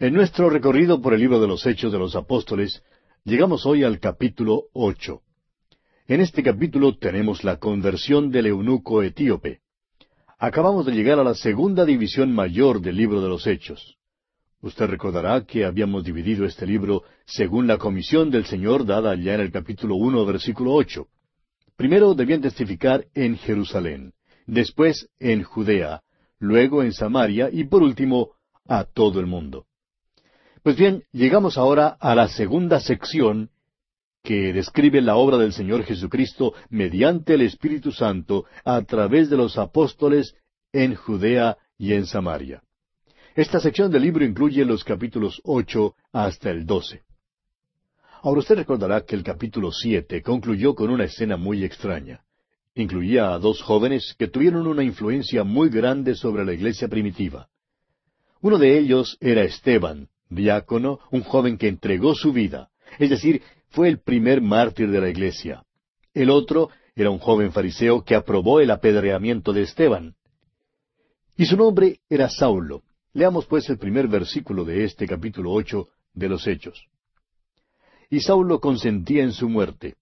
En nuestro recorrido por el libro de los Hechos de los Apóstoles, llegamos hoy al capítulo ocho. En este capítulo tenemos la conversión del eunuco etíope. Acabamos de llegar a la segunda división mayor del libro de los Hechos. Usted recordará que habíamos dividido este libro según la comisión del Señor dada ya en el capítulo uno, versículo ocho. Primero debían testificar en Jerusalén, después en Judea, luego en Samaria y por último a todo el mundo. Pues bien, llegamos ahora a la segunda sección que describe la obra del Señor Jesucristo mediante el Espíritu Santo a través de los apóstoles en Judea y en Samaria. Esta sección del libro incluye los capítulos ocho hasta el doce. Ahora usted recordará que el capítulo siete concluyó con una escena muy extraña. Incluía a dos jóvenes que tuvieron una influencia muy grande sobre la iglesia primitiva. Uno de ellos era Esteban, diácono, un joven que entregó su vida, es decir, fue el primer mártir de la iglesia. El otro era un joven fariseo que aprobó el apedreamiento de Esteban. Y su nombre era Saulo. Leamos pues el primer versículo de este capítulo ocho de los Hechos. Y Saulo consentía en su muerte.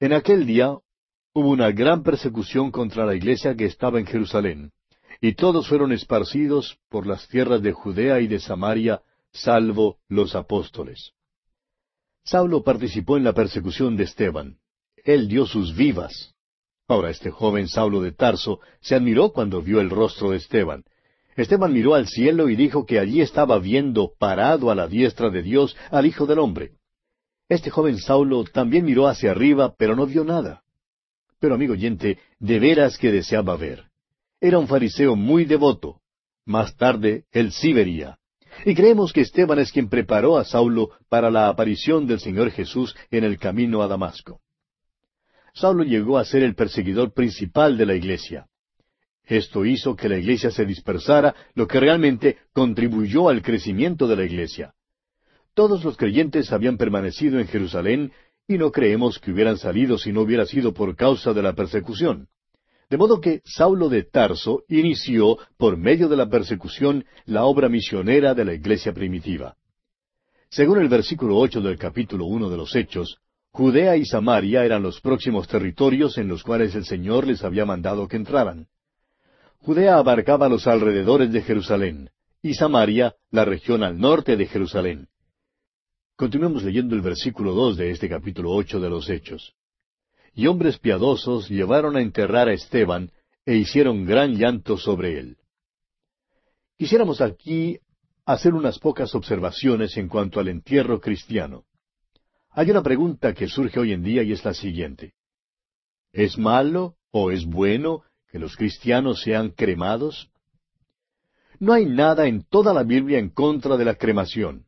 En aquel día hubo una gran persecución contra la iglesia que estaba en Jerusalén, y todos fueron esparcidos por las tierras de Judea y de Samaria, salvo los apóstoles. Saulo participó en la persecución de Esteban. Él dio sus vivas. Ahora este joven Saulo de Tarso se admiró cuando vio el rostro de Esteban. Esteban miró al cielo y dijo que allí estaba viendo parado a la diestra de Dios al Hijo del Hombre. Este joven Saulo también miró hacia arriba, pero no vio nada. Pero amigo oyente, de veras que deseaba ver. Era un fariseo muy devoto. Más tarde él sí vería. Y creemos que Esteban es quien preparó a Saulo para la aparición del Señor Jesús en el camino a Damasco. Saulo llegó a ser el perseguidor principal de la iglesia. Esto hizo que la iglesia se dispersara, lo que realmente contribuyó al crecimiento de la iglesia. Todos los creyentes habían permanecido en Jerusalén y no creemos que hubieran salido si no hubiera sido por causa de la persecución. De modo que Saulo de Tarso inició, por medio de la persecución, la obra misionera de la iglesia primitiva. Según el versículo ocho del capítulo uno de los Hechos, Judea y Samaria eran los próximos territorios en los cuales el Señor les había mandado que entraran. Judea abarcaba los alrededores de Jerusalén, y Samaria la región al norte de Jerusalén. Continuemos leyendo el versículo dos de este capítulo ocho de los Hechos y hombres piadosos llevaron a enterrar a Esteban e hicieron gran llanto sobre él. Quisiéramos aquí hacer unas pocas observaciones en cuanto al entierro cristiano. Hay una pregunta que surge hoy en día y es la siguiente. ¿Es malo o es bueno que los cristianos sean cremados? No hay nada en toda la Biblia en contra de la cremación.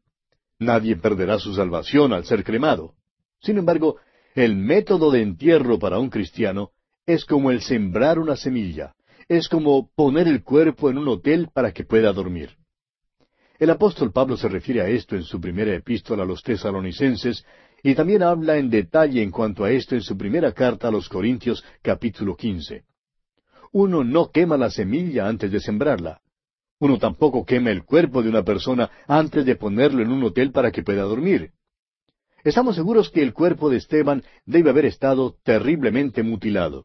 Nadie perderá su salvación al ser cremado. Sin embargo, el método de entierro para un cristiano es como el sembrar una semilla, es como poner el cuerpo en un hotel para que pueda dormir. El apóstol Pablo se refiere a esto en su primera epístola a los tesalonicenses y también habla en detalle en cuanto a esto en su primera carta a los Corintios capítulo quince. Uno no quema la semilla antes de sembrarla. Uno tampoco quema el cuerpo de una persona antes de ponerlo en un hotel para que pueda dormir. Estamos seguros que el cuerpo de Esteban debe haber estado terriblemente mutilado.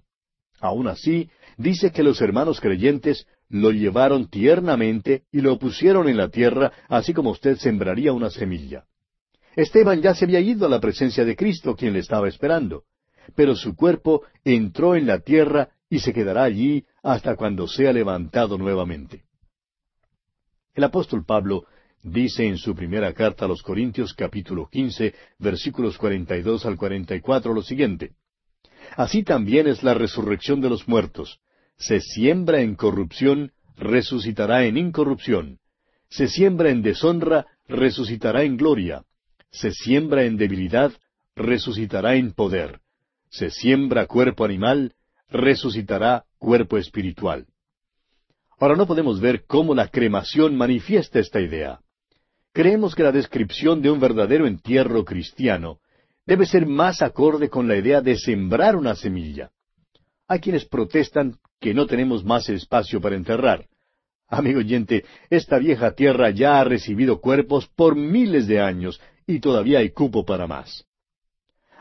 Aun así, dice que los hermanos creyentes lo llevaron tiernamente y lo pusieron en la tierra, así como usted sembraría una semilla. Esteban ya se había ido a la presencia de Cristo, quien le estaba esperando, pero su cuerpo entró en la tierra y se quedará allí hasta cuando sea levantado nuevamente. El apóstol Pablo dice en su primera carta a los Corintios capítulo quince versículos cuarenta y dos al cuarenta y cuatro lo siguiente. Así también es la resurrección de los muertos. Se siembra en corrupción, resucitará en incorrupción. Se siembra en deshonra, resucitará en gloria. Se siembra en debilidad, resucitará en poder. Se siembra cuerpo animal, resucitará cuerpo espiritual. Ahora no podemos ver cómo la cremación manifiesta esta idea. Creemos que la descripción de un verdadero entierro cristiano debe ser más acorde con la idea de sembrar una semilla. Hay quienes protestan que no tenemos más espacio para enterrar. Amigo oyente, esta vieja tierra ya ha recibido cuerpos por miles de años y todavía hay cupo para más.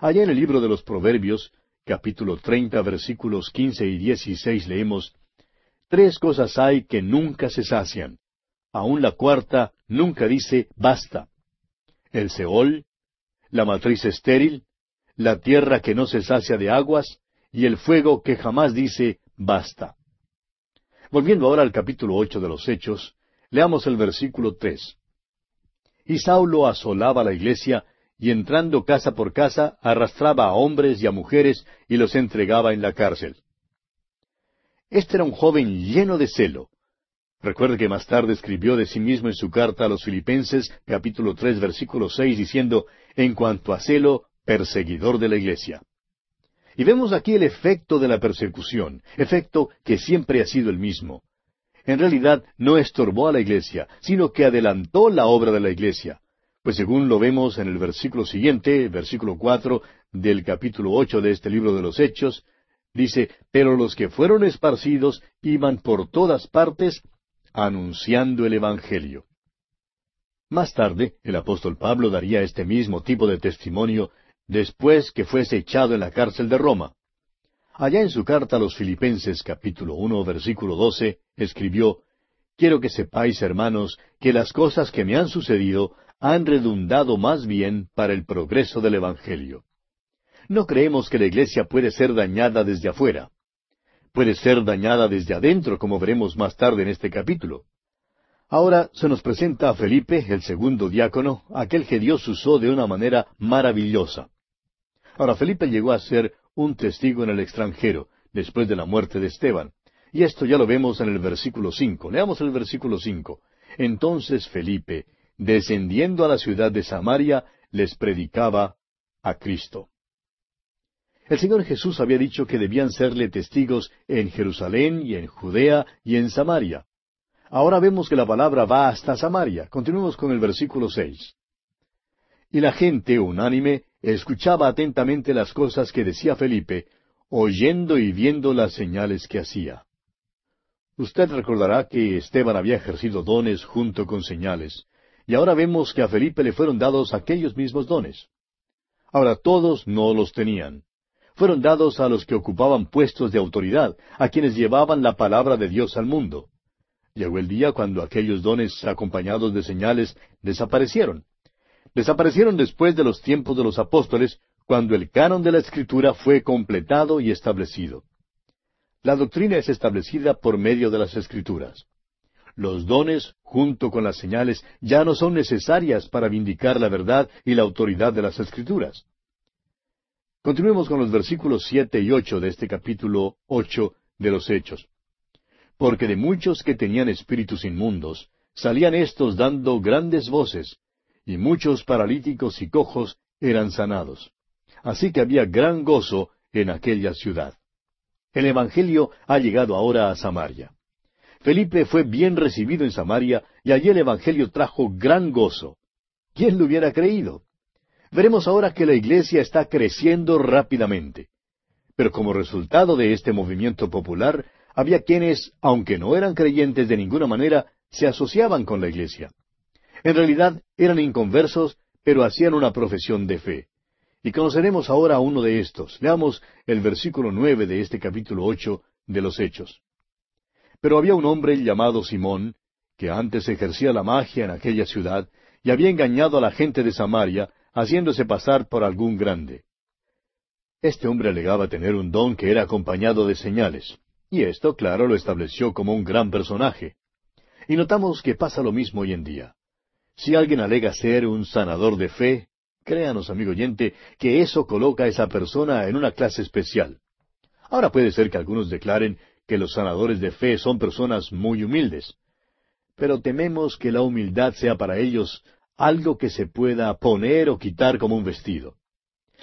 Allá en el libro de los Proverbios, capítulo treinta, versículos quince y dieciséis, leemos Tres cosas hay que nunca se sacian. Aun la cuarta nunca dice basta. El Seol, la matriz estéril, la tierra que no se sacia de aguas, y el fuego que jamás dice basta. Volviendo ahora al capítulo ocho de los Hechos, leamos el versículo tres. Y Saulo asolaba la iglesia, y entrando casa por casa, arrastraba a hombres y a mujeres y los entregaba en la cárcel. Este era un joven lleno de celo. Recuerde que más tarde escribió de sí mismo en su carta a los Filipenses, capítulo tres, versículo seis, diciendo, en cuanto a celo, perseguidor de la iglesia. Y vemos aquí el efecto de la persecución, efecto que siempre ha sido el mismo. En realidad no estorbó a la iglesia, sino que adelantó la obra de la iglesia. Pues según lo vemos en el versículo siguiente, versículo cuatro del capítulo ocho de este libro de los Hechos, dice, Pero los que fueron esparcidos iban por todas partes anunciando el Evangelio. Más tarde, el apóstol Pablo daría este mismo tipo de testimonio después que fuese echado en la cárcel de Roma. Allá en su carta a los Filipenses capítulo uno versículo doce escribió Quiero que sepáis, hermanos, que las cosas que me han sucedido han redundado más bien para el progreso del Evangelio. No creemos que la iglesia puede ser dañada desde afuera. Puede ser dañada desde adentro, como veremos más tarde en este capítulo. Ahora se nos presenta a Felipe, el segundo diácono, aquel que Dios usó de una manera maravillosa. Ahora Felipe llegó a ser un testigo en el extranjero, después de la muerte de Esteban. Y esto ya lo vemos en el versículo cinco. Leamos el versículo cinco. Entonces Felipe, descendiendo a la ciudad de Samaria, les predicaba a Cristo. El Señor Jesús había dicho que debían serle testigos en Jerusalén y en Judea y en Samaria. Ahora vemos que la palabra va hasta Samaria. Continuemos con el versículo seis. Y la gente unánime escuchaba atentamente las cosas que decía Felipe, oyendo y viendo las señales que hacía. Usted recordará que Esteban había ejercido dones junto con señales, y ahora vemos que a Felipe le fueron dados aquellos mismos dones. Ahora todos no los tenían. Fueron dados a los que ocupaban puestos de autoridad, a quienes llevaban la palabra de Dios al mundo. Llegó el día cuando aquellos dones acompañados de señales desaparecieron. Desaparecieron después de los tiempos de los apóstoles, cuando el canon de la Escritura fue completado y establecido. La doctrina es establecida por medio de las Escrituras. Los dones, junto con las señales, ya no son necesarias para vindicar la verdad y la autoridad de las Escrituras. Continuemos con los versículos siete y ocho de este capítulo ocho de los Hechos. Porque de muchos que tenían espíritus inmundos, salían éstos dando grandes voces, y muchos paralíticos y cojos eran sanados. Así que había gran gozo en aquella ciudad. El Evangelio ha llegado ahora a Samaria. Felipe fue bien recibido en Samaria y allí el Evangelio trajo gran gozo. ¿Quién lo hubiera creído? Veremos ahora que la iglesia está creciendo rápidamente. Pero como resultado de este movimiento popular, había quienes, aunque no eran creyentes de ninguna manera, se asociaban con la iglesia. En realidad eran inconversos, pero hacían una profesión de fe. Y conoceremos ahora a uno de estos. Veamos el versículo nueve de este capítulo ocho de los Hechos. Pero había un hombre llamado Simón, que antes ejercía la magia en aquella ciudad, y había engañado a la gente de Samaria, haciéndose pasar por algún grande. Este hombre alegaba tener un don que era acompañado de señales, y esto, claro, lo estableció como un gran personaje. Y notamos que pasa lo mismo hoy en día. Si alguien alega ser un sanador de fe, Créanos, amigo oyente, que eso coloca a esa persona en una clase especial. Ahora puede ser que algunos declaren que los sanadores de fe son personas muy humildes, pero tememos que la humildad sea para ellos algo que se pueda poner o quitar como un vestido.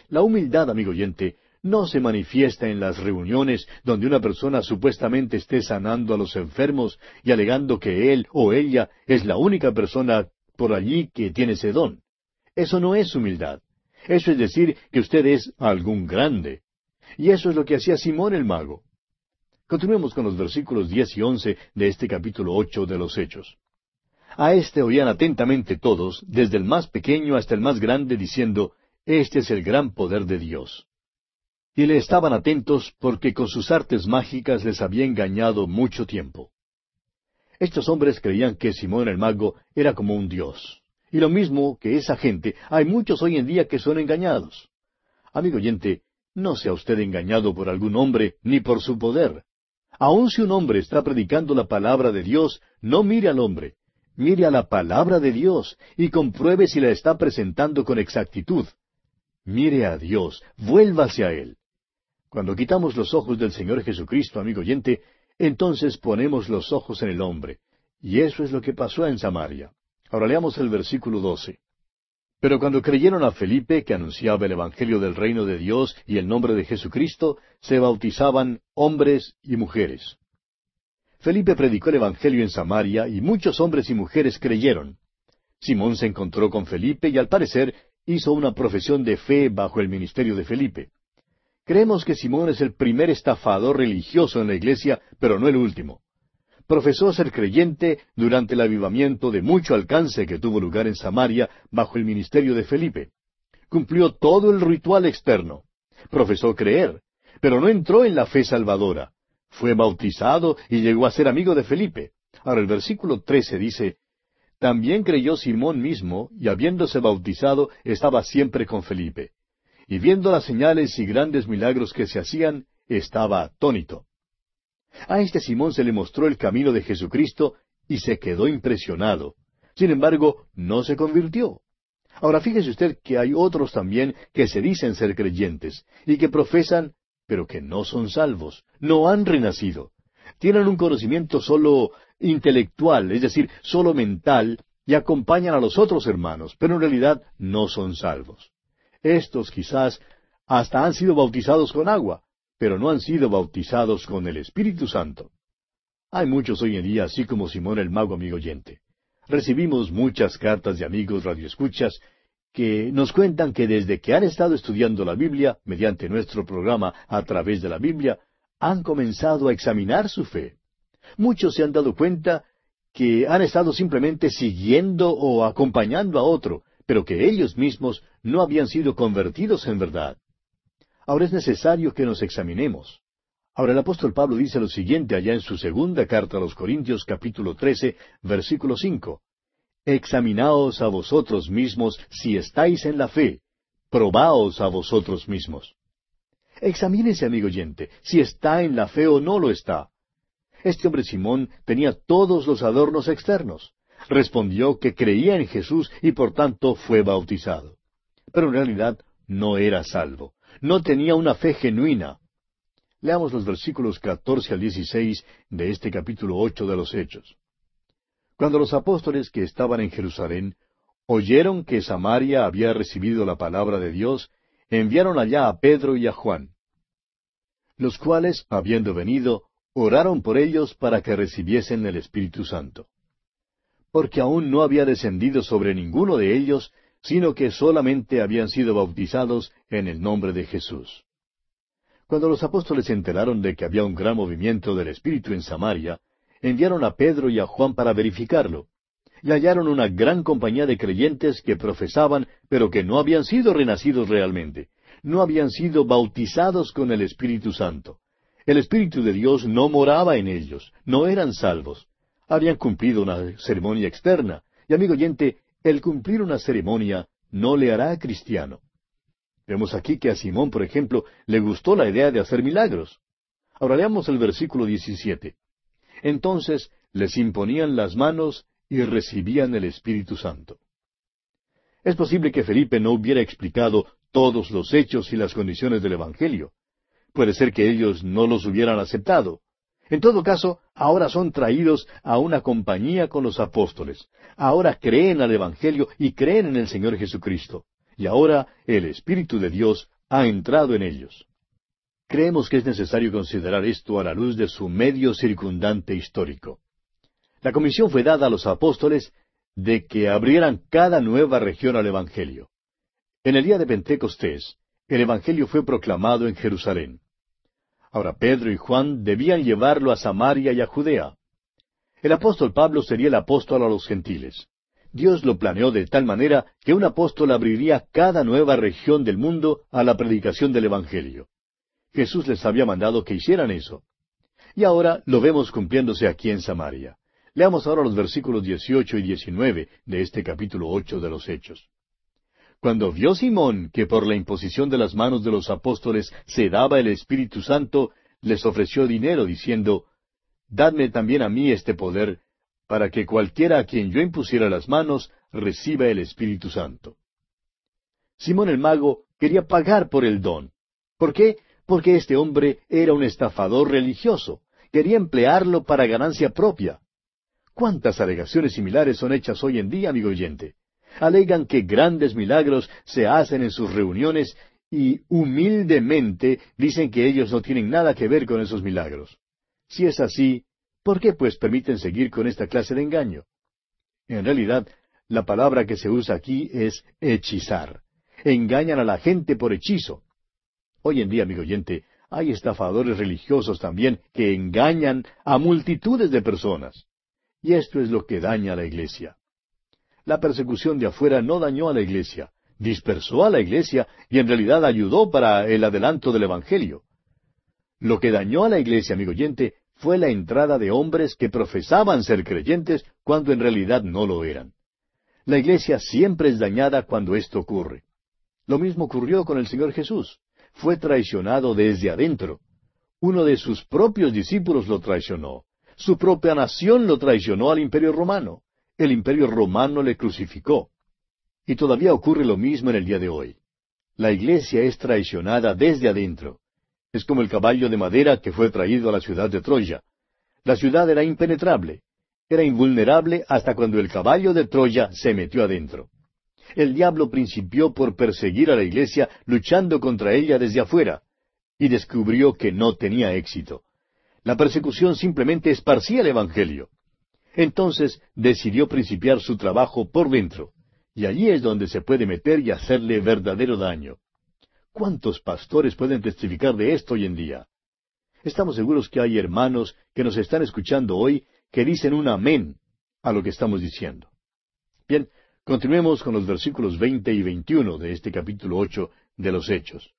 La humildad, amigo oyente, no se manifiesta en las reuniones donde una persona supuestamente esté sanando a los enfermos y alegando que él o ella es la única persona por allí que tiene ese don. Eso no es humildad. Eso es decir que usted es algún grande. Y eso es lo que hacía Simón el mago. Continuemos con los versículos diez y once de este capítulo ocho de los Hechos. A éste oían atentamente todos, desde el más pequeño hasta el más grande, diciendo, Este es el gran poder de Dios. Y le estaban atentos porque con sus artes mágicas les había engañado mucho tiempo. Estos hombres creían que Simón el mago era como un dios. Y lo mismo que esa gente, hay muchos hoy en día que son engañados. Amigo oyente, no sea usted engañado por algún hombre ni por su poder. Aun si un hombre está predicando la palabra de Dios, no mire al hombre, mire a la palabra de Dios y compruebe si la está presentando con exactitud. Mire a Dios, vuélvase a Él. Cuando quitamos los ojos del Señor Jesucristo, amigo oyente, entonces ponemos los ojos en el hombre. Y eso es lo que pasó en Samaria. Ahora leamos el versículo 12. Pero cuando creyeron a Felipe, que anunciaba el Evangelio del reino de Dios y el nombre de Jesucristo, se bautizaban hombres y mujeres. Felipe predicó el Evangelio en Samaria y muchos hombres y mujeres creyeron. Simón se encontró con Felipe y al parecer hizo una profesión de fe bajo el ministerio de Felipe. Creemos que Simón es el primer estafador religioso en la iglesia, pero no el último. Profesó ser creyente durante el avivamiento de mucho alcance que tuvo lugar en Samaria bajo el ministerio de Felipe. Cumplió todo el ritual externo. Profesó creer, pero no entró en la fe salvadora. Fue bautizado y llegó a ser amigo de Felipe. Ahora el versículo 13 dice, También creyó Simón mismo, y habiéndose bautizado, estaba siempre con Felipe y viendo las señales y grandes milagros que se hacían, estaba atónito. A este Simón se le mostró el camino de Jesucristo y se quedó impresionado. Sin embargo, no se convirtió. Ahora fíjese usted que hay otros también que se dicen ser creyentes y que profesan, pero que no son salvos, no han renacido. Tienen un conocimiento solo intelectual, es decir, solo mental, y acompañan a los otros hermanos, pero en realidad no son salvos. Estos quizás hasta han sido bautizados con agua, pero no han sido bautizados con el Espíritu Santo. Hay muchos hoy en día, así como Simón el mago amigo oyente. Recibimos muchas cartas de amigos radioescuchas que nos cuentan que desde que han estado estudiando la Biblia, mediante nuestro programa a través de la Biblia, han comenzado a examinar su fe. Muchos se han dado cuenta que han estado simplemente siguiendo o acompañando a otro, pero que ellos mismos no habían sido convertidos en verdad. Ahora es necesario que nos examinemos. Ahora el apóstol Pablo dice lo siguiente allá en su segunda carta a los Corintios capítulo 13, versículo 5. Examinaos a vosotros mismos si estáis en la fe, probaos a vosotros mismos. Examínese, amigo oyente, si está en la fe o no lo está. Este hombre Simón tenía todos los adornos externos respondió que creía en Jesús y por tanto fue bautizado. Pero en realidad no era salvo, no tenía una fe genuina. Leamos los versículos catorce al dieciséis de este capítulo ocho de los Hechos. Cuando los apóstoles que estaban en Jerusalén oyeron que Samaria había recibido la palabra de Dios, enviaron allá a Pedro y a Juan, los cuales, habiendo venido, oraron por ellos para que recibiesen el Espíritu Santo porque aún no había descendido sobre ninguno de ellos, sino que solamente habían sido bautizados en el nombre de Jesús. Cuando los apóstoles se enteraron de que había un gran movimiento del Espíritu en Samaria, enviaron a Pedro y a Juan para verificarlo, y hallaron una gran compañía de creyentes que profesaban, pero que no habían sido renacidos realmente, no habían sido bautizados con el Espíritu Santo. El Espíritu de Dios no moraba en ellos, no eran salvos habían cumplido una ceremonia externa. Y amigo oyente, el cumplir una ceremonia no le hará cristiano. Vemos aquí que a Simón, por ejemplo, le gustó la idea de hacer milagros. Ahora leamos el versículo 17. Entonces les imponían las manos y recibían el Espíritu Santo. Es posible que Felipe no hubiera explicado todos los hechos y las condiciones del Evangelio. Puede ser que ellos no los hubieran aceptado. En todo caso, ahora son traídos a una compañía con los apóstoles. Ahora creen al Evangelio y creen en el Señor Jesucristo. Y ahora el Espíritu de Dios ha entrado en ellos. Creemos que es necesario considerar esto a la luz de su medio circundante histórico. La comisión fue dada a los apóstoles de que abrieran cada nueva región al Evangelio. En el día de Pentecostés, el Evangelio fue proclamado en Jerusalén. Ahora Pedro y Juan debían llevarlo a Samaria y a Judea. El apóstol Pablo sería el apóstol a los gentiles. Dios lo planeó de tal manera que un apóstol abriría cada nueva región del mundo a la predicación del Evangelio. Jesús les había mandado que hicieran eso. Y ahora lo vemos cumpliéndose aquí en Samaria. Leamos ahora los versículos 18 y 19 de este capítulo 8 de los Hechos. Cuando vio Simón que por la imposición de las manos de los apóstoles se daba el Espíritu Santo, les ofreció dinero, diciendo, Dadme también a mí este poder, para que cualquiera a quien yo impusiera las manos reciba el Espíritu Santo. Simón el mago quería pagar por el don. ¿Por qué? Porque este hombre era un estafador religioso. Quería emplearlo para ganancia propia. ¿Cuántas alegaciones similares son hechas hoy en día, amigo oyente? Alegan que grandes milagros se hacen en sus reuniones y humildemente dicen que ellos no tienen nada que ver con esos milagros. Si es así, ¿por qué pues permiten seguir con esta clase de engaño? En realidad, la palabra que se usa aquí es hechizar. Engañan a la gente por hechizo. Hoy en día, amigo oyente, hay estafadores religiosos también que engañan a multitudes de personas. Y esto es lo que daña a la iglesia. La persecución de afuera no dañó a la iglesia, dispersó a la iglesia y en realidad ayudó para el adelanto del Evangelio. Lo que dañó a la iglesia, amigo oyente, fue la entrada de hombres que profesaban ser creyentes cuando en realidad no lo eran. La iglesia siempre es dañada cuando esto ocurre. Lo mismo ocurrió con el Señor Jesús. Fue traicionado desde adentro. Uno de sus propios discípulos lo traicionó. Su propia nación lo traicionó al imperio romano. El imperio romano le crucificó. Y todavía ocurre lo mismo en el día de hoy. La iglesia es traicionada desde adentro. Es como el caballo de madera que fue traído a la ciudad de Troya. La ciudad era impenetrable, era invulnerable hasta cuando el caballo de Troya se metió adentro. El diablo principió por perseguir a la iglesia luchando contra ella desde afuera, y descubrió que no tenía éxito. La persecución simplemente esparcía el Evangelio. Entonces decidió principiar su trabajo por dentro, y allí es donde se puede meter y hacerle verdadero daño. ¿Cuántos pastores pueden testificar de esto hoy en día? Estamos seguros que hay hermanos que nos están escuchando hoy que dicen un amén a lo que estamos diciendo. Bien, continuemos con los versículos veinte y veintiuno de este capítulo ocho de los Hechos.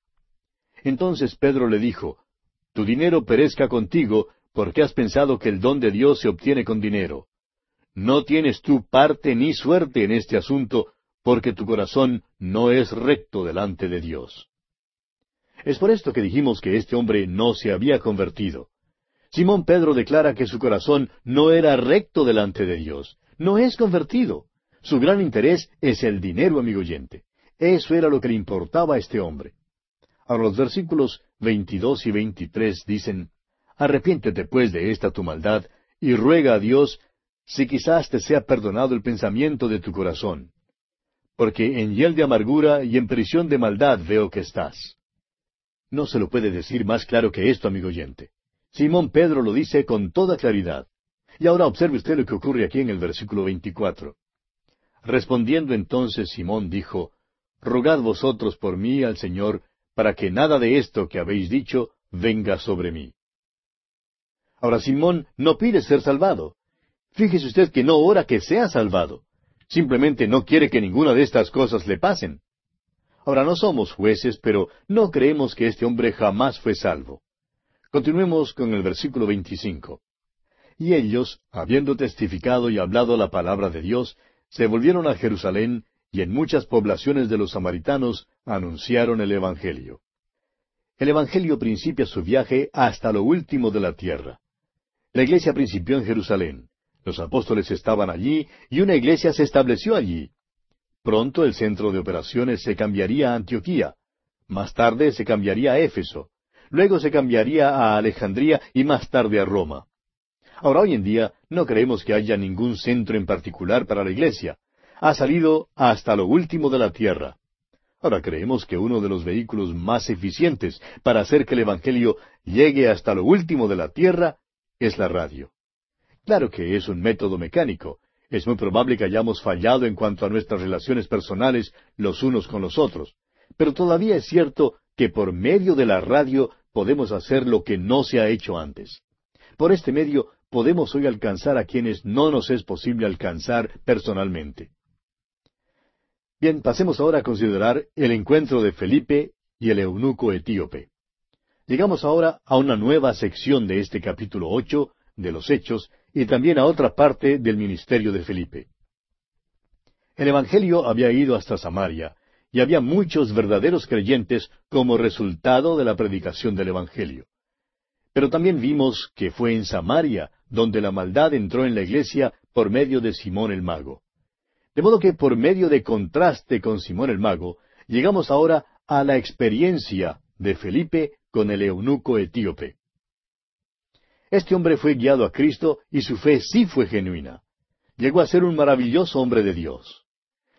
Entonces Pedro le dijo, Tu dinero perezca contigo, porque has pensado que el don de Dios se obtiene con dinero. No tienes tú parte ni suerte en este asunto, porque tu corazón no es recto delante de Dios. Es por esto que dijimos que este hombre no se había convertido. Simón Pedro declara que su corazón no era recto delante de Dios, no es convertido. Su gran interés es el dinero, amigo oyente. Eso era lo que le importaba a este hombre. Ahora los versículos 22 y 23 dicen, Arrepiéntete pues de esta tu maldad, y ruega a Dios si quizás te sea perdonado el pensamiento de tu corazón. Porque en hiel de amargura y en prisión de maldad veo que estás. No se lo puede decir más claro que esto, amigo oyente. Simón Pedro lo dice con toda claridad. Y ahora observe usted lo que ocurre aquí en el versículo 24. Respondiendo entonces Simón dijo, Rogad vosotros por mí al Señor, para que nada de esto que habéis dicho venga sobre mí. Ahora Simón no pide ser salvado. Fíjese usted que no ora que sea salvado. Simplemente no quiere que ninguna de estas cosas le pasen. Ahora no somos jueces, pero no creemos que este hombre jamás fue salvo. Continuemos con el versículo 25. Y ellos, habiendo testificado y hablado la palabra de Dios, se volvieron a Jerusalén y en muchas poblaciones de los samaritanos anunciaron el Evangelio. El Evangelio principia su viaje hasta lo último de la tierra. La iglesia principió en Jerusalén. Los apóstoles estaban allí y una iglesia se estableció allí. Pronto el centro de operaciones se cambiaría a Antioquía. Más tarde se cambiaría a Éfeso. Luego se cambiaría a Alejandría y más tarde a Roma. Ahora hoy en día no creemos que haya ningún centro en particular para la iglesia. Ha salido hasta lo último de la tierra. Ahora creemos que uno de los vehículos más eficientes para hacer que el Evangelio llegue hasta lo último de la tierra es la radio. Claro que es un método mecánico, es muy probable que hayamos fallado en cuanto a nuestras relaciones personales los unos con los otros, pero todavía es cierto que por medio de la radio podemos hacer lo que no se ha hecho antes. Por este medio podemos hoy alcanzar a quienes no nos es posible alcanzar personalmente. Bien, pasemos ahora a considerar el encuentro de Felipe y el eunuco etíope. Llegamos ahora a una nueva sección de este capítulo ocho de los Hechos y también a otra parte del ministerio de Felipe. El Evangelio había ido hasta Samaria, y había muchos verdaderos creyentes como resultado de la predicación del Evangelio. Pero también vimos que fue en Samaria donde la maldad entró en la iglesia por medio de Simón el mago. De modo que por medio de contraste con Simón el mago, llegamos ahora a la experiencia de Felipe con el eunuco etíope. Este hombre fue guiado a Cristo y su fe sí fue genuina. Llegó a ser un maravilloso hombre de Dios.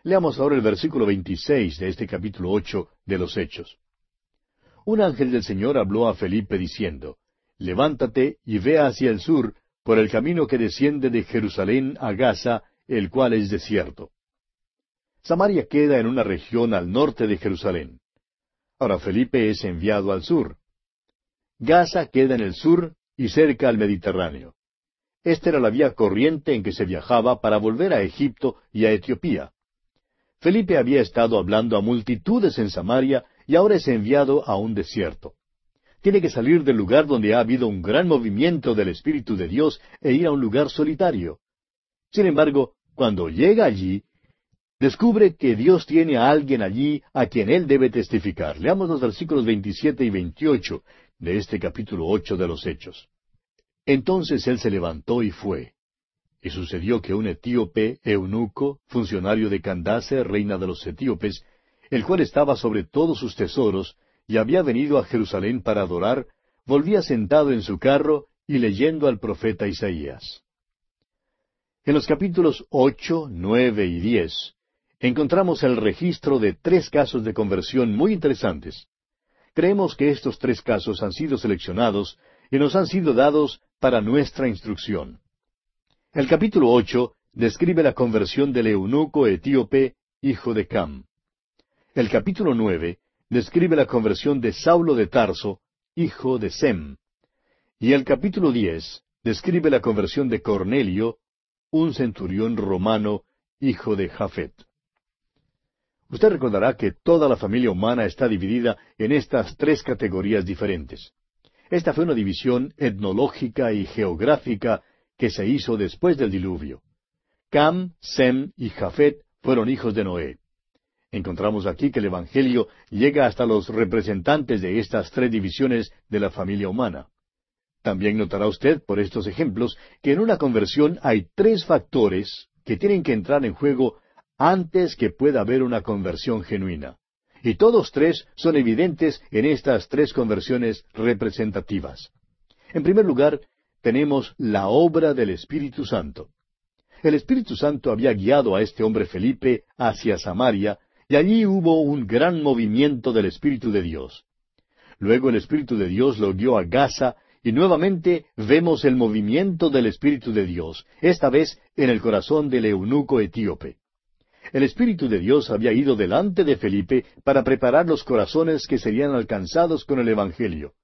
Leamos ahora el versículo 26 de este capítulo ocho de los Hechos. Un ángel del Señor habló a Felipe diciendo, Levántate y ve hacia el sur, por el camino que desciende de Jerusalén a Gaza, el cual es desierto. Samaria queda en una región al norte de Jerusalén. Ahora Felipe es enviado al sur. Gaza queda en el sur y cerca al Mediterráneo. Esta era la vía corriente en que se viajaba para volver a Egipto y a Etiopía. Felipe había estado hablando a multitudes en Samaria y ahora es enviado a un desierto. Tiene que salir del lugar donde ha habido un gran movimiento del Espíritu de Dios e ir a un lugar solitario. Sin embargo, cuando llega allí, descubre que Dios tiene a alguien allí a quien él debe testificar. Leamos los versículos 27 y 28 de este capítulo ocho de los Hechos. Entonces él se levantó y fue. Y sucedió que un etíope, eunuco, funcionario de Candace, reina de los etíopes, el cual estaba sobre todos sus tesoros, y había venido a Jerusalén para adorar, volvía sentado en su carro y leyendo al profeta Isaías. En los capítulos ocho, nueve y diez encontramos el registro de tres casos de conversión muy interesantes. Creemos que estos tres casos han sido seleccionados y nos han sido dados para nuestra instrucción. El capítulo ocho describe la conversión del eunuco etíope, hijo de Cam. El capítulo nueve describe la conversión de Saulo de Tarso, hijo de Sem. Y el capítulo diez describe la conversión de Cornelio, un centurión romano, hijo de Jafet. Usted recordará que toda la familia humana está dividida en estas tres categorías diferentes. Esta fue una división etnológica y geográfica que se hizo después del diluvio. Cam, Sem y Jafet fueron hijos de Noé. Encontramos aquí que el Evangelio llega hasta los representantes de estas tres divisiones de la familia humana. También notará usted por estos ejemplos que en una conversión hay tres factores que tienen que entrar en juego antes que pueda haber una conversión genuina. Y todos tres son evidentes en estas tres conversiones representativas. En primer lugar, tenemos la obra del Espíritu Santo. El Espíritu Santo había guiado a este hombre Felipe hacia Samaria, y allí hubo un gran movimiento del Espíritu de Dios. Luego el Espíritu de Dios lo guió a Gaza, y nuevamente vemos el movimiento del Espíritu de Dios, esta vez en el corazón del eunuco etíope. El Espíritu de Dios había ido delante de Felipe para preparar los corazones que serían alcanzados con el Evangelio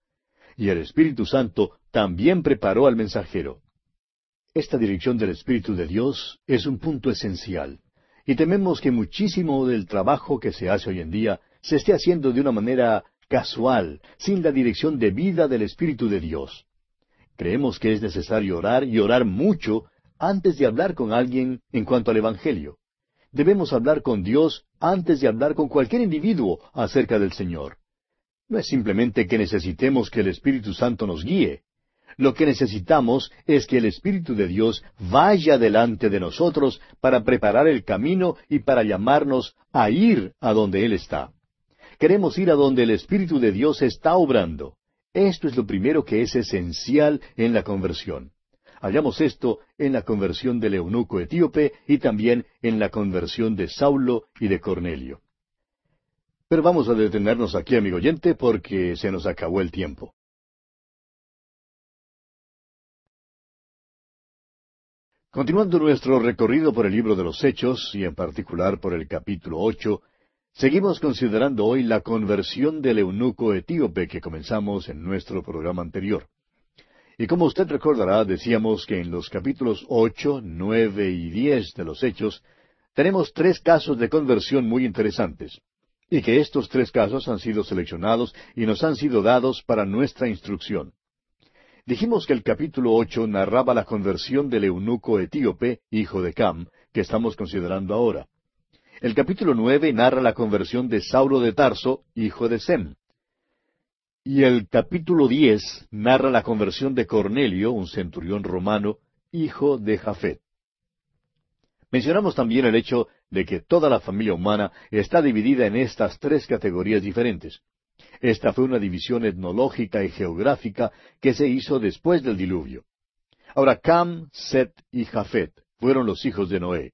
y el Espíritu Santo también preparó al mensajero. Esta dirección del Espíritu de Dios es un punto esencial, y tememos que muchísimo del trabajo que se hace hoy en día se esté haciendo de una manera casual, sin la dirección debida del Espíritu de Dios. Creemos que es necesario orar y orar mucho antes de hablar con alguien en cuanto al Evangelio. Debemos hablar con Dios antes de hablar con cualquier individuo acerca del Señor. No es simplemente que necesitemos que el Espíritu Santo nos guíe. Lo que necesitamos es que el Espíritu de Dios vaya delante de nosotros para preparar el camino y para llamarnos a ir a donde Él está. Queremos ir a donde el Espíritu de Dios está obrando. Esto es lo primero que es esencial en la conversión. Hallamos esto en la conversión del eunuco etíope y también en la conversión de Saulo y de Cornelio. Pero vamos a detenernos aquí, amigo oyente, porque se nos acabó el tiempo. Continuando nuestro recorrido por el libro de los Hechos, y en particular por el capítulo ocho, Seguimos considerando hoy la conversión del eunuco etíope que comenzamos en nuestro programa anterior. Y como usted recordará, decíamos que en los capítulos ocho, nueve y diez de los Hechos tenemos tres casos de conversión muy interesantes, y que estos tres casos han sido seleccionados y nos han sido dados para nuestra instrucción. Dijimos que el capítulo ocho narraba la conversión del eunuco etíope, hijo de Cam, que estamos considerando ahora. El capítulo nueve narra la conversión de Saulo de Tarso, hijo de Sem. Y el capítulo diez narra la conversión de Cornelio, un centurión romano, hijo de Jafet. Mencionamos también el hecho de que toda la familia humana está dividida en estas tres categorías diferentes. Esta fue una división etnológica y geográfica que se hizo después del diluvio. Ahora Cam, Set y Jafet fueron los hijos de Noé.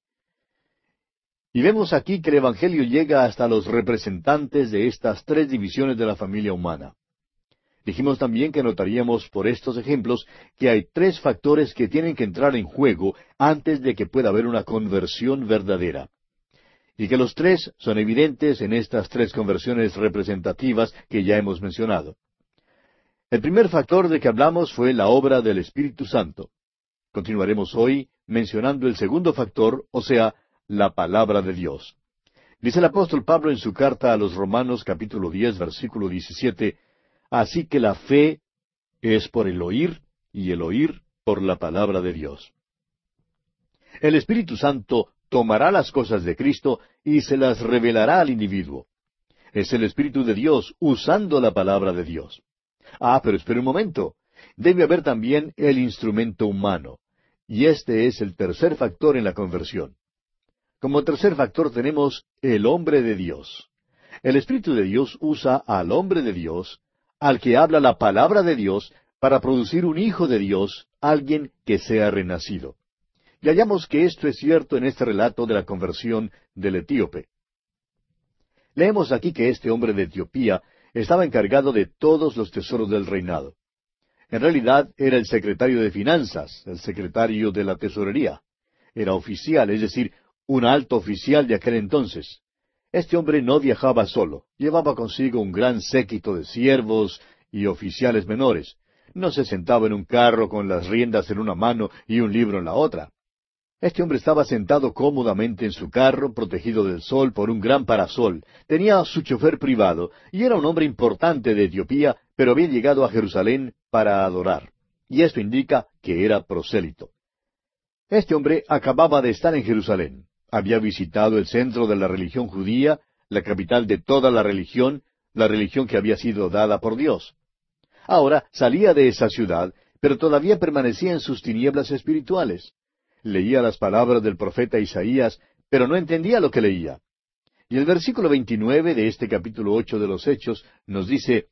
Y vemos aquí que el Evangelio llega hasta los representantes de estas tres divisiones de la familia humana. Dijimos también que notaríamos por estos ejemplos que hay tres factores que tienen que entrar en juego antes de que pueda haber una conversión verdadera. Y que los tres son evidentes en estas tres conversiones representativas que ya hemos mencionado. El primer factor de que hablamos fue la obra del Espíritu Santo. Continuaremos hoy mencionando el segundo factor, o sea, la palabra de Dios. Dice el apóstol Pablo en su carta a los Romanos capítulo diez versículo diecisiete, Así que la fe es por el oír y el oír por la palabra de Dios. El Espíritu Santo tomará las cosas de Cristo y se las revelará al individuo. Es el Espíritu de Dios usando la palabra de Dios. Ah, pero espere un momento. Debe haber también el instrumento humano. Y este es el tercer factor en la conversión. Como tercer factor tenemos el hombre de Dios. El Espíritu de Dios usa al hombre de Dios, al que habla la palabra de Dios, para producir un hijo de Dios, alguien que sea renacido. Y hallamos que esto es cierto en este relato de la conversión del etíope. Leemos aquí que este hombre de Etiopía estaba encargado de todos los tesoros del reinado. En realidad era el secretario de Finanzas, el secretario de la Tesorería. Era oficial, es decir, un alto oficial de aquel entonces. Este hombre no viajaba solo, llevaba consigo un gran séquito de siervos y oficiales menores. No se sentaba en un carro con las riendas en una mano y un libro en la otra. Este hombre estaba sentado cómodamente en su carro, protegido del sol por un gran parasol. Tenía su chofer privado, y era un hombre importante de Etiopía, pero había llegado a Jerusalén para adorar. Y esto indica que era prosélito. Este hombre acababa de estar en Jerusalén había visitado el centro de la religión judía, la capital de toda la religión, la religión que había sido dada por Dios. Ahora salía de esa ciudad, pero todavía permanecía en sus tinieblas espirituales. Leía las palabras del profeta Isaías, pero no entendía lo que leía. Y el versículo 29 de este capítulo ocho de los Hechos nos dice,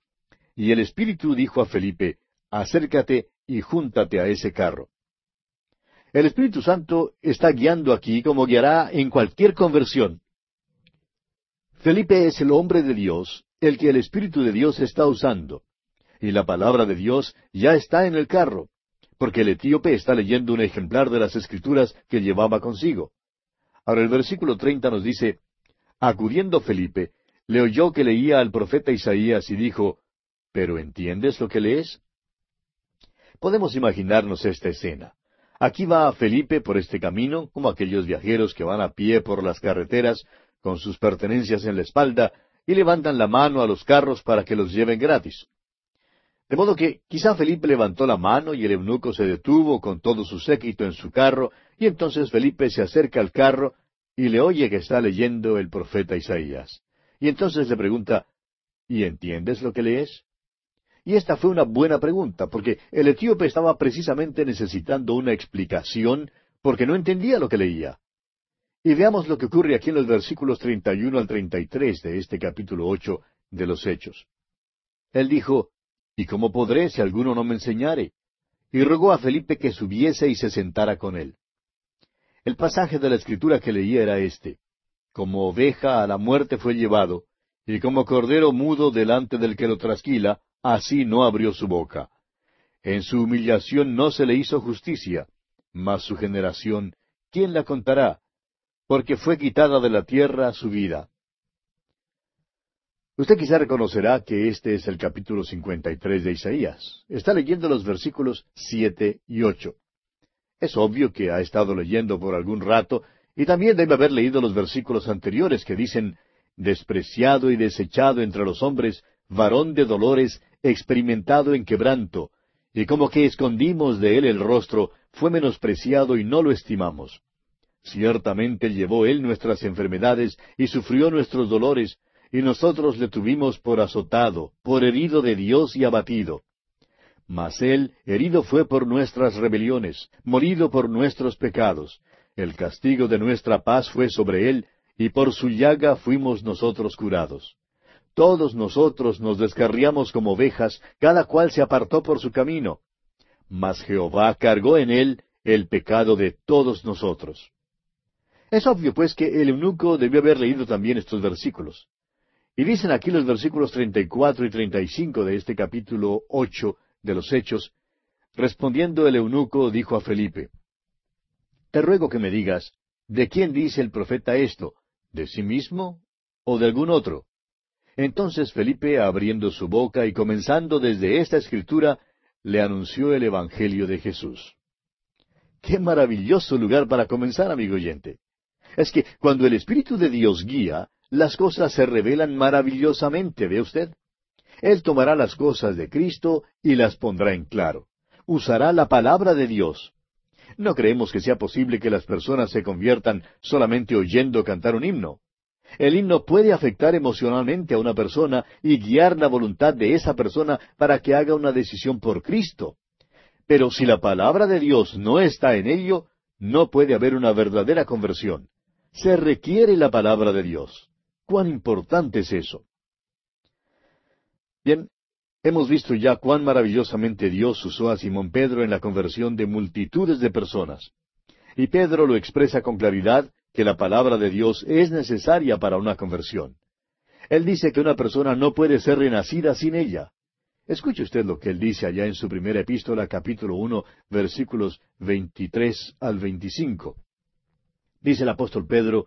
Y el Espíritu dijo a Felipe, Acércate y júntate a ese carro. El Espíritu Santo está guiando aquí como guiará en cualquier conversión. Felipe es el hombre de Dios, el que el Espíritu de Dios está usando. Y la palabra de Dios ya está en el carro, porque el etíope está leyendo un ejemplar de las escrituras que llevaba consigo. Ahora el versículo treinta nos dice, Acudiendo Felipe, le oyó que leía al profeta Isaías y dijo, ¿Pero entiendes lo que lees? Podemos imaginarnos esta escena. Aquí va Felipe por este camino, como aquellos viajeros que van a pie por las carreteras, con sus pertenencias en la espalda, y levantan la mano a los carros para que los lleven gratis. De modo que quizá Felipe levantó la mano y el eunuco se detuvo con todo su séquito en su carro, y entonces Felipe se acerca al carro y le oye que está leyendo el profeta Isaías. Y entonces le pregunta, ¿Y entiendes lo que lees? Y esta fue una buena pregunta, porque el etíope estaba precisamente necesitando una explicación porque no entendía lo que leía. Y veamos lo que ocurre aquí en los versículos 31 al 33 de este capítulo 8 de los Hechos. Él dijo, ¿Y cómo podré si alguno no me enseñare? Y rogó a Felipe que subiese y se sentara con él. El pasaje de la escritura que leía era este. Como oveja a la muerte fue llevado, y como cordero mudo delante del que lo trasquila, así no abrió su boca. En su humillación no se le hizo justicia, mas su generación, ¿quién la contará? Porque fue quitada de la tierra su vida. Usted quizá reconocerá que este es el capítulo 53 de Isaías. Está leyendo los versículos siete y ocho. Es obvio que ha estado leyendo por algún rato y también debe haber leído los versículos anteriores que dicen, despreciado y desechado entre los hombres, varón de dolores, experimentado en quebranto, y como que escondimos de él el rostro, fue menospreciado y no lo estimamos. Ciertamente llevó él nuestras enfermedades y sufrió nuestros dolores, y nosotros le tuvimos por azotado, por herido de Dios y abatido. Mas él herido fue por nuestras rebeliones, morido por nuestros pecados. El castigo de nuestra paz fue sobre él, y por su llaga fuimos nosotros curados. Todos nosotros nos descarriamos como ovejas, cada cual se apartó por su camino. Mas Jehová cargó en él el pecado de todos nosotros. Es obvio, pues, que el eunuco debió haber leído también estos versículos. Y dicen aquí los versículos treinta y cuatro y treinta y cinco de este capítulo ocho de los Hechos, respondiendo el eunuco dijo a Felipe, Te ruego que me digas, ¿de quién dice el profeta esto? ¿De sí mismo o de algún otro? Entonces Felipe, abriendo su boca y comenzando desde esta escritura, le anunció el Evangelio de Jesús. Qué maravilloso lugar para comenzar, amigo oyente. Es que cuando el Espíritu de Dios guía, las cosas se revelan maravillosamente, ¿ve usted? Él tomará las cosas de Cristo y las pondrá en claro. Usará la palabra de Dios. No creemos que sea posible que las personas se conviertan solamente oyendo cantar un himno. El himno puede afectar emocionalmente a una persona y guiar la voluntad de esa persona para que haga una decisión por Cristo. Pero si la palabra de Dios no está en ello, no puede haber una verdadera conversión. Se requiere la palabra de Dios. ¿Cuán importante es eso? Bien, hemos visto ya cuán maravillosamente Dios usó a Simón Pedro en la conversión de multitudes de personas. Y Pedro lo expresa con claridad que la palabra de Dios es necesaria para una conversión. Él dice que una persona no puede ser renacida sin ella. Escuche usted lo que él dice allá en su primera epístola, capítulo uno, versículos veintitrés al veinticinco. Dice el apóstol Pedro,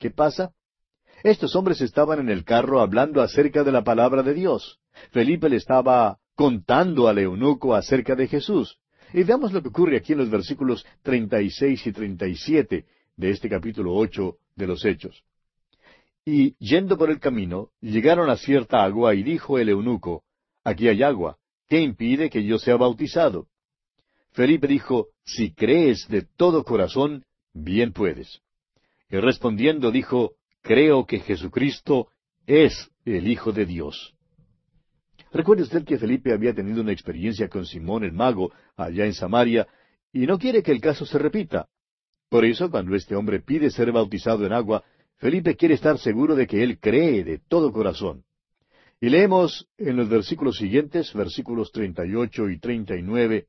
¿qué pasa? Estos hombres estaban en el carro hablando acerca de la palabra de Dios. Felipe le estaba contando al eunuco acerca de Jesús. Y veamos lo que ocurre aquí en los versículos 36 y 37 de este capítulo 8 de los Hechos. Y yendo por el camino, llegaron a cierta agua y dijo el eunuco, Aquí hay agua, ¿qué impide que yo sea bautizado? Felipe dijo, Si crees de todo corazón, bien puedes. Y respondiendo dijo, Creo que Jesucristo es el Hijo de Dios. Recuerde usted que Felipe había tenido una experiencia con Simón el mago allá en Samaria y no quiere que el caso se repita. Por eso, cuando este hombre pide ser bautizado en agua, Felipe quiere estar seguro de que él cree de todo corazón. Y leemos en los versículos siguientes, versículos treinta y ocho y treinta y nueve,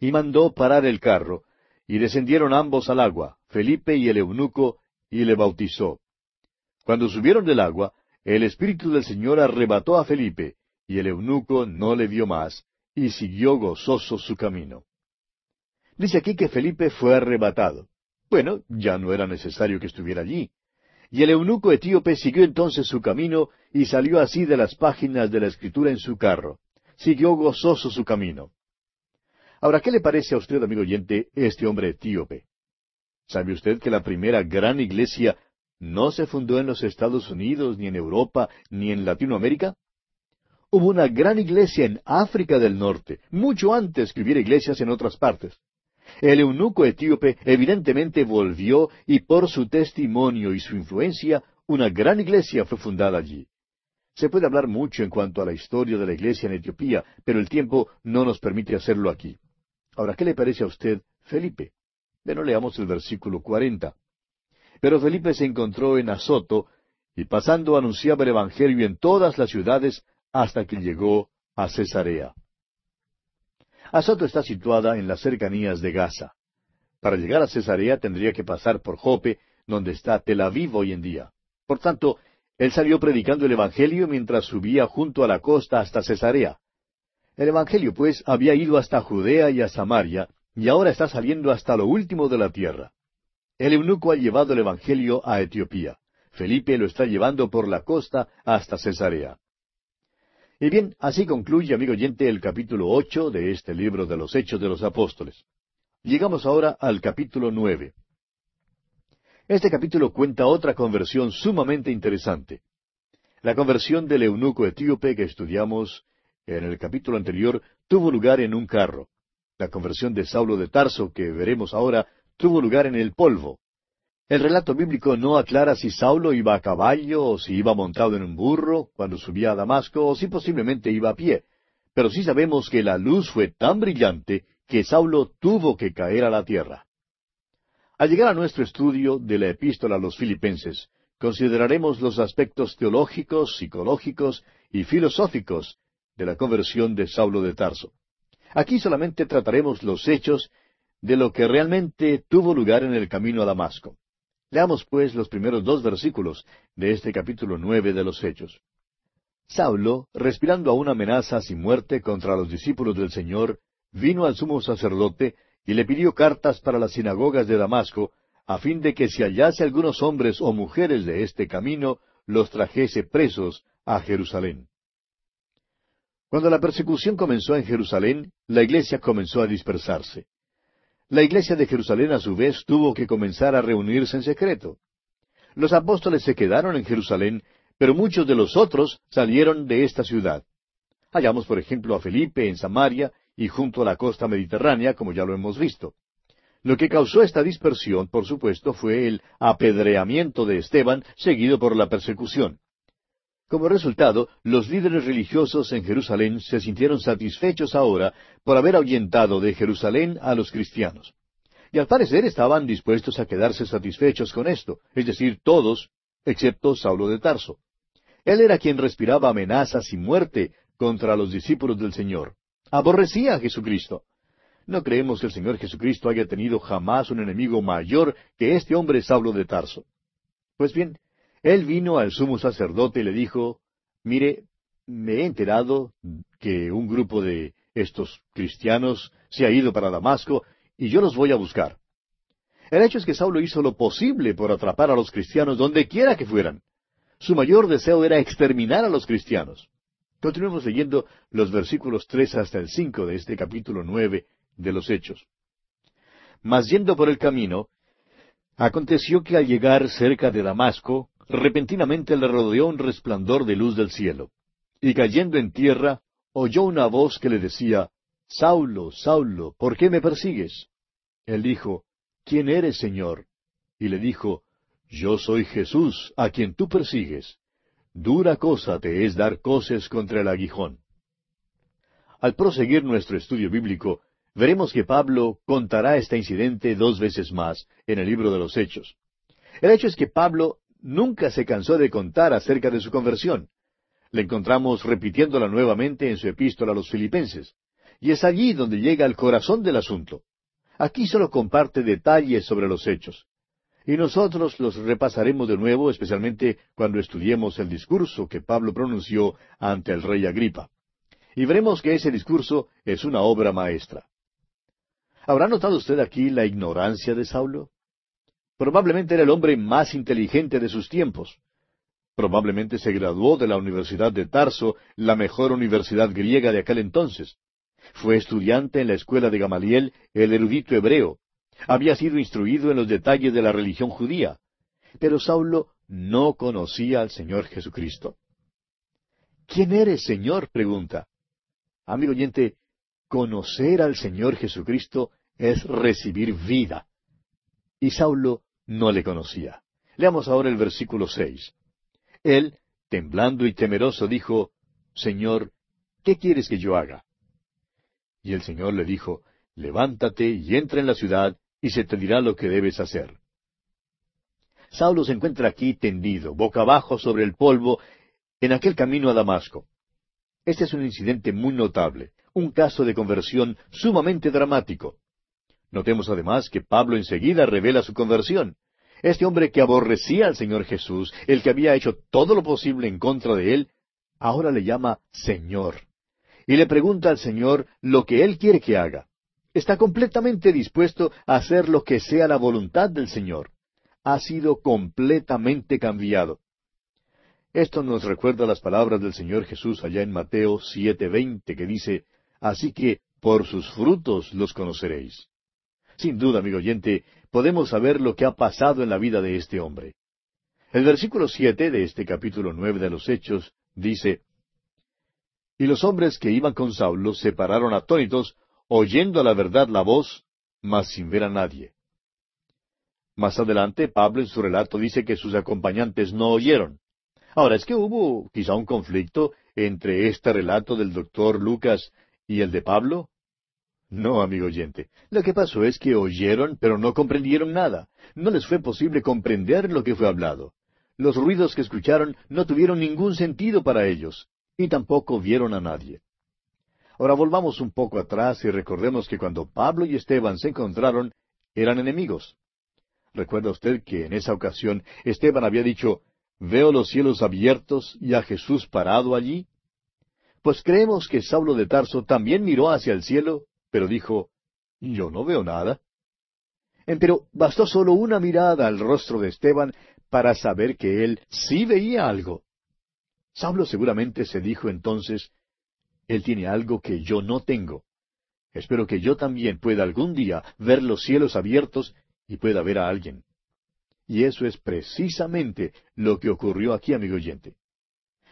y mandó parar el carro, y descendieron ambos al agua, Felipe y el eunuco, y le bautizó. Cuando subieron del agua, el Espíritu del Señor arrebató a Felipe, y el eunuco no le vio más, y siguió gozoso su camino. Dice aquí que Felipe fue arrebatado. Bueno, ya no era necesario que estuviera allí. Y el eunuco etíope siguió entonces su camino y salió así de las páginas de la escritura en su carro. Siguió gozoso su camino. Ahora, ¿qué le parece a usted, amigo oyente, este hombre etíope? ¿Sabe usted que la primera gran iglesia no se fundó en los Estados Unidos, ni en Europa, ni en Latinoamérica. Hubo una gran iglesia en África del Norte, mucho antes que hubiera iglesias en otras partes. El eunuco etíope evidentemente volvió y por su testimonio y su influencia, una gran iglesia fue fundada allí. Se puede hablar mucho en cuanto a la historia de la iglesia en Etiopía, pero el tiempo no nos permite hacerlo aquí. Ahora, ¿qué le parece a usted, Felipe? Bueno, leamos el versículo cuarenta. Pero Felipe se encontró en Azoto, y pasando anunciaba el Evangelio en todas las ciudades hasta que llegó a Cesarea. Azoto está situada en las cercanías de Gaza. Para llegar a Cesarea tendría que pasar por Jope, donde está Tel Aviv hoy en día. Por tanto, él salió predicando el Evangelio mientras subía junto a la costa hasta Cesarea. El Evangelio, pues, había ido hasta Judea y a Samaria, y ahora está saliendo hasta lo último de la tierra. El eunuco ha llevado el Evangelio a Etiopía. Felipe lo está llevando por la costa hasta Cesarea. Y bien, así concluye, amigo oyente, el capítulo ocho de este libro de los Hechos de los Apóstoles. Llegamos ahora al capítulo nueve. Este capítulo cuenta otra conversión sumamente interesante. La conversión del eunuco etíope que estudiamos en el capítulo anterior tuvo lugar en un carro. La conversión de Saulo de Tarso, que veremos ahora, tuvo lugar en el polvo. El relato bíblico no aclara si Saulo iba a caballo o si iba montado en un burro cuando subía a Damasco o si posiblemente iba a pie, pero sí sabemos que la luz fue tan brillante que Saulo tuvo que caer a la tierra. Al llegar a nuestro estudio de la epístola a los filipenses, consideraremos los aspectos teológicos, psicológicos y filosóficos de la conversión de Saulo de Tarso. Aquí solamente trataremos los hechos de lo que realmente tuvo lugar en el camino a Damasco. Leamos pues los primeros dos versículos de este capítulo nueve de los Hechos. Saulo, respirando aún amenazas y muerte contra los discípulos del Señor, vino al sumo sacerdote y le pidió cartas para las sinagogas de Damasco, a fin de que si hallase algunos hombres o mujeres de este camino, los trajese presos a Jerusalén. Cuando la persecución comenzó en Jerusalén, la iglesia comenzó a dispersarse. La iglesia de Jerusalén a su vez tuvo que comenzar a reunirse en secreto. Los apóstoles se quedaron en Jerusalén, pero muchos de los otros salieron de esta ciudad. Hallamos, por ejemplo, a Felipe en Samaria y junto a la costa mediterránea, como ya lo hemos visto. Lo que causó esta dispersión, por supuesto, fue el apedreamiento de Esteban, seguido por la persecución. Como resultado, los líderes religiosos en Jerusalén se sintieron satisfechos ahora por haber ahuyentado de Jerusalén a los cristianos. Y al parecer estaban dispuestos a quedarse satisfechos con esto, es decir, todos, excepto Saulo de Tarso. Él era quien respiraba amenazas y muerte contra los discípulos del Señor. Aborrecía a Jesucristo. No creemos que el Señor Jesucristo haya tenido jamás un enemigo mayor que este hombre Saulo de Tarso. Pues bien, él vino al sumo sacerdote y le dijo, mire, me he enterado que un grupo de estos cristianos se ha ido para Damasco y yo los voy a buscar. El hecho es que Saulo hizo lo posible por atrapar a los cristianos donde quiera que fueran. Su mayor deseo era exterminar a los cristianos. Continuemos leyendo los versículos tres hasta el cinco de este capítulo nueve de los Hechos. Mas yendo por el camino, aconteció que al llegar cerca de Damasco, repentinamente le rodeó un resplandor de luz del cielo. Y cayendo en tierra, oyó una voz que le decía, Saulo, Saulo, ¿por qué me persigues? Él dijo, ¿quién eres, Señor? Y le dijo, Yo soy Jesús, a quien tú persigues. Dura cosa te es dar coces contra el aguijón. Al proseguir nuestro estudio bíblico, veremos que Pablo contará este incidente dos veces más en el libro de los Hechos. El hecho es que Pablo nunca se cansó de contar acerca de su conversión. Le encontramos repitiéndola nuevamente en su epístola a los filipenses. Y es allí donde llega al corazón del asunto. Aquí solo comparte detalles sobre los hechos. Y nosotros los repasaremos de nuevo, especialmente cuando estudiemos el discurso que Pablo pronunció ante el rey Agripa. Y veremos que ese discurso es una obra maestra. ¿Habrá notado usted aquí la ignorancia de Saulo? Probablemente era el hombre más inteligente de sus tiempos. Probablemente se graduó de la Universidad de Tarso, la mejor universidad griega de aquel entonces. Fue estudiante en la escuela de Gamaliel, el erudito hebreo. Había sido instruido en los detalles de la religión judía. Pero Saulo no conocía al Señor Jesucristo. ¿Quién eres, Señor? pregunta. Amigo oyente, conocer al Señor Jesucristo es recibir vida. Y Saulo no le conocía. Leamos ahora el versículo seis. Él, temblando y temeroso, dijo, Señor, ¿qué quieres que yo haga? Y el Señor le dijo, Levántate y entra en la ciudad, y se te dirá lo que debes hacer. Saulo se encuentra aquí tendido, boca abajo sobre el polvo, en aquel camino a Damasco. Este es un incidente muy notable, un caso de conversión sumamente dramático. Notemos además que Pablo enseguida revela su conversión. Este hombre que aborrecía al Señor Jesús, el que había hecho todo lo posible en contra de él, ahora le llama Señor. Y le pregunta al Señor lo que él quiere que haga. Está completamente dispuesto a hacer lo que sea la voluntad del Señor. Ha sido completamente cambiado. Esto nos recuerda las palabras del Señor Jesús allá en Mateo 7:20 que dice, Así que por sus frutos los conoceréis. Sin duda, amigo oyente, podemos saber lo que ha pasado en la vida de este hombre. El versículo siete de este capítulo nueve de los Hechos dice, Y los hombres que iban con Saulo se pararon atónitos, oyendo a la verdad la voz, mas sin ver a nadie. Más adelante, Pablo en su relato dice que sus acompañantes no oyeron. Ahora, es que hubo quizá un conflicto entre este relato del doctor Lucas y el de Pablo. No, amigo oyente. Lo que pasó es que oyeron, pero no comprendieron nada. No les fue posible comprender lo que fue hablado. Los ruidos que escucharon no tuvieron ningún sentido para ellos, y tampoco vieron a nadie. Ahora volvamos un poco atrás y recordemos que cuando Pablo y Esteban se encontraron, eran enemigos. ¿Recuerda usted que en esa ocasión Esteban había dicho, Veo los cielos abiertos y a Jesús parado allí? Pues creemos que Saulo de Tarso también miró hacia el cielo pero dijo, Yo no veo nada. Pero bastó solo una mirada al rostro de Esteban para saber que él sí veía algo. Saulo seguramente se dijo entonces, Él tiene algo que yo no tengo. Espero que yo también pueda algún día ver los cielos abiertos y pueda ver a alguien. Y eso es precisamente lo que ocurrió aquí, amigo oyente.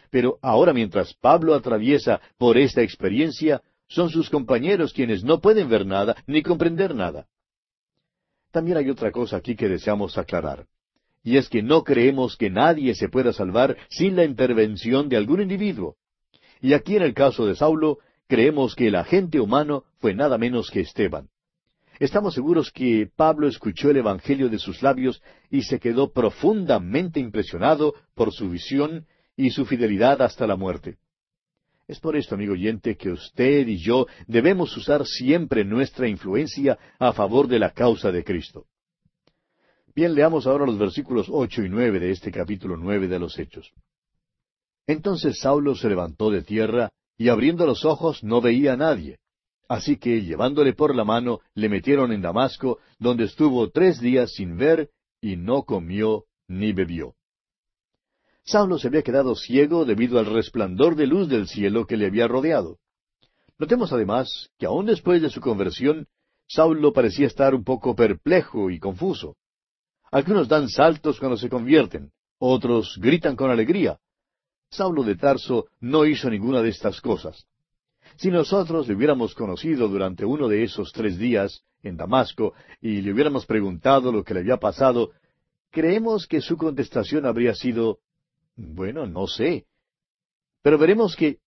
Pero ahora mientras Pablo atraviesa por esta experiencia, son sus compañeros quienes no pueden ver nada ni comprender nada. También hay otra cosa aquí que deseamos aclarar, y es que no creemos que nadie se pueda salvar sin la intervención de algún individuo. Y aquí en el caso de Saulo, creemos que el agente humano fue nada menos que Esteban. Estamos seguros que Pablo escuchó el Evangelio de sus labios y se quedó profundamente impresionado por su visión y su fidelidad hasta la muerte. Es por esto, amigo oyente, que usted y yo debemos usar siempre nuestra influencia a favor de la causa de Cristo. Bien, leamos ahora los versículos ocho y nueve de este capítulo nueve de los Hechos. Entonces Saulo se levantó de tierra, y abriendo los ojos no veía a nadie. Así que, llevándole por la mano, le metieron en Damasco, donde estuvo tres días sin ver, y no comió ni bebió. Saulo se había quedado ciego debido al resplandor de luz del cielo que le había rodeado. Notemos además que aun después de su conversión, Saulo parecía estar un poco perplejo y confuso. Algunos dan saltos cuando se convierten, otros gritan con alegría. Saulo de Tarso no hizo ninguna de estas cosas. Si nosotros le hubiéramos conocido durante uno de esos tres días en Damasco y le hubiéramos preguntado lo que le había pasado, creemos que su contestación habría sido bueno, no sé. Pero veremos que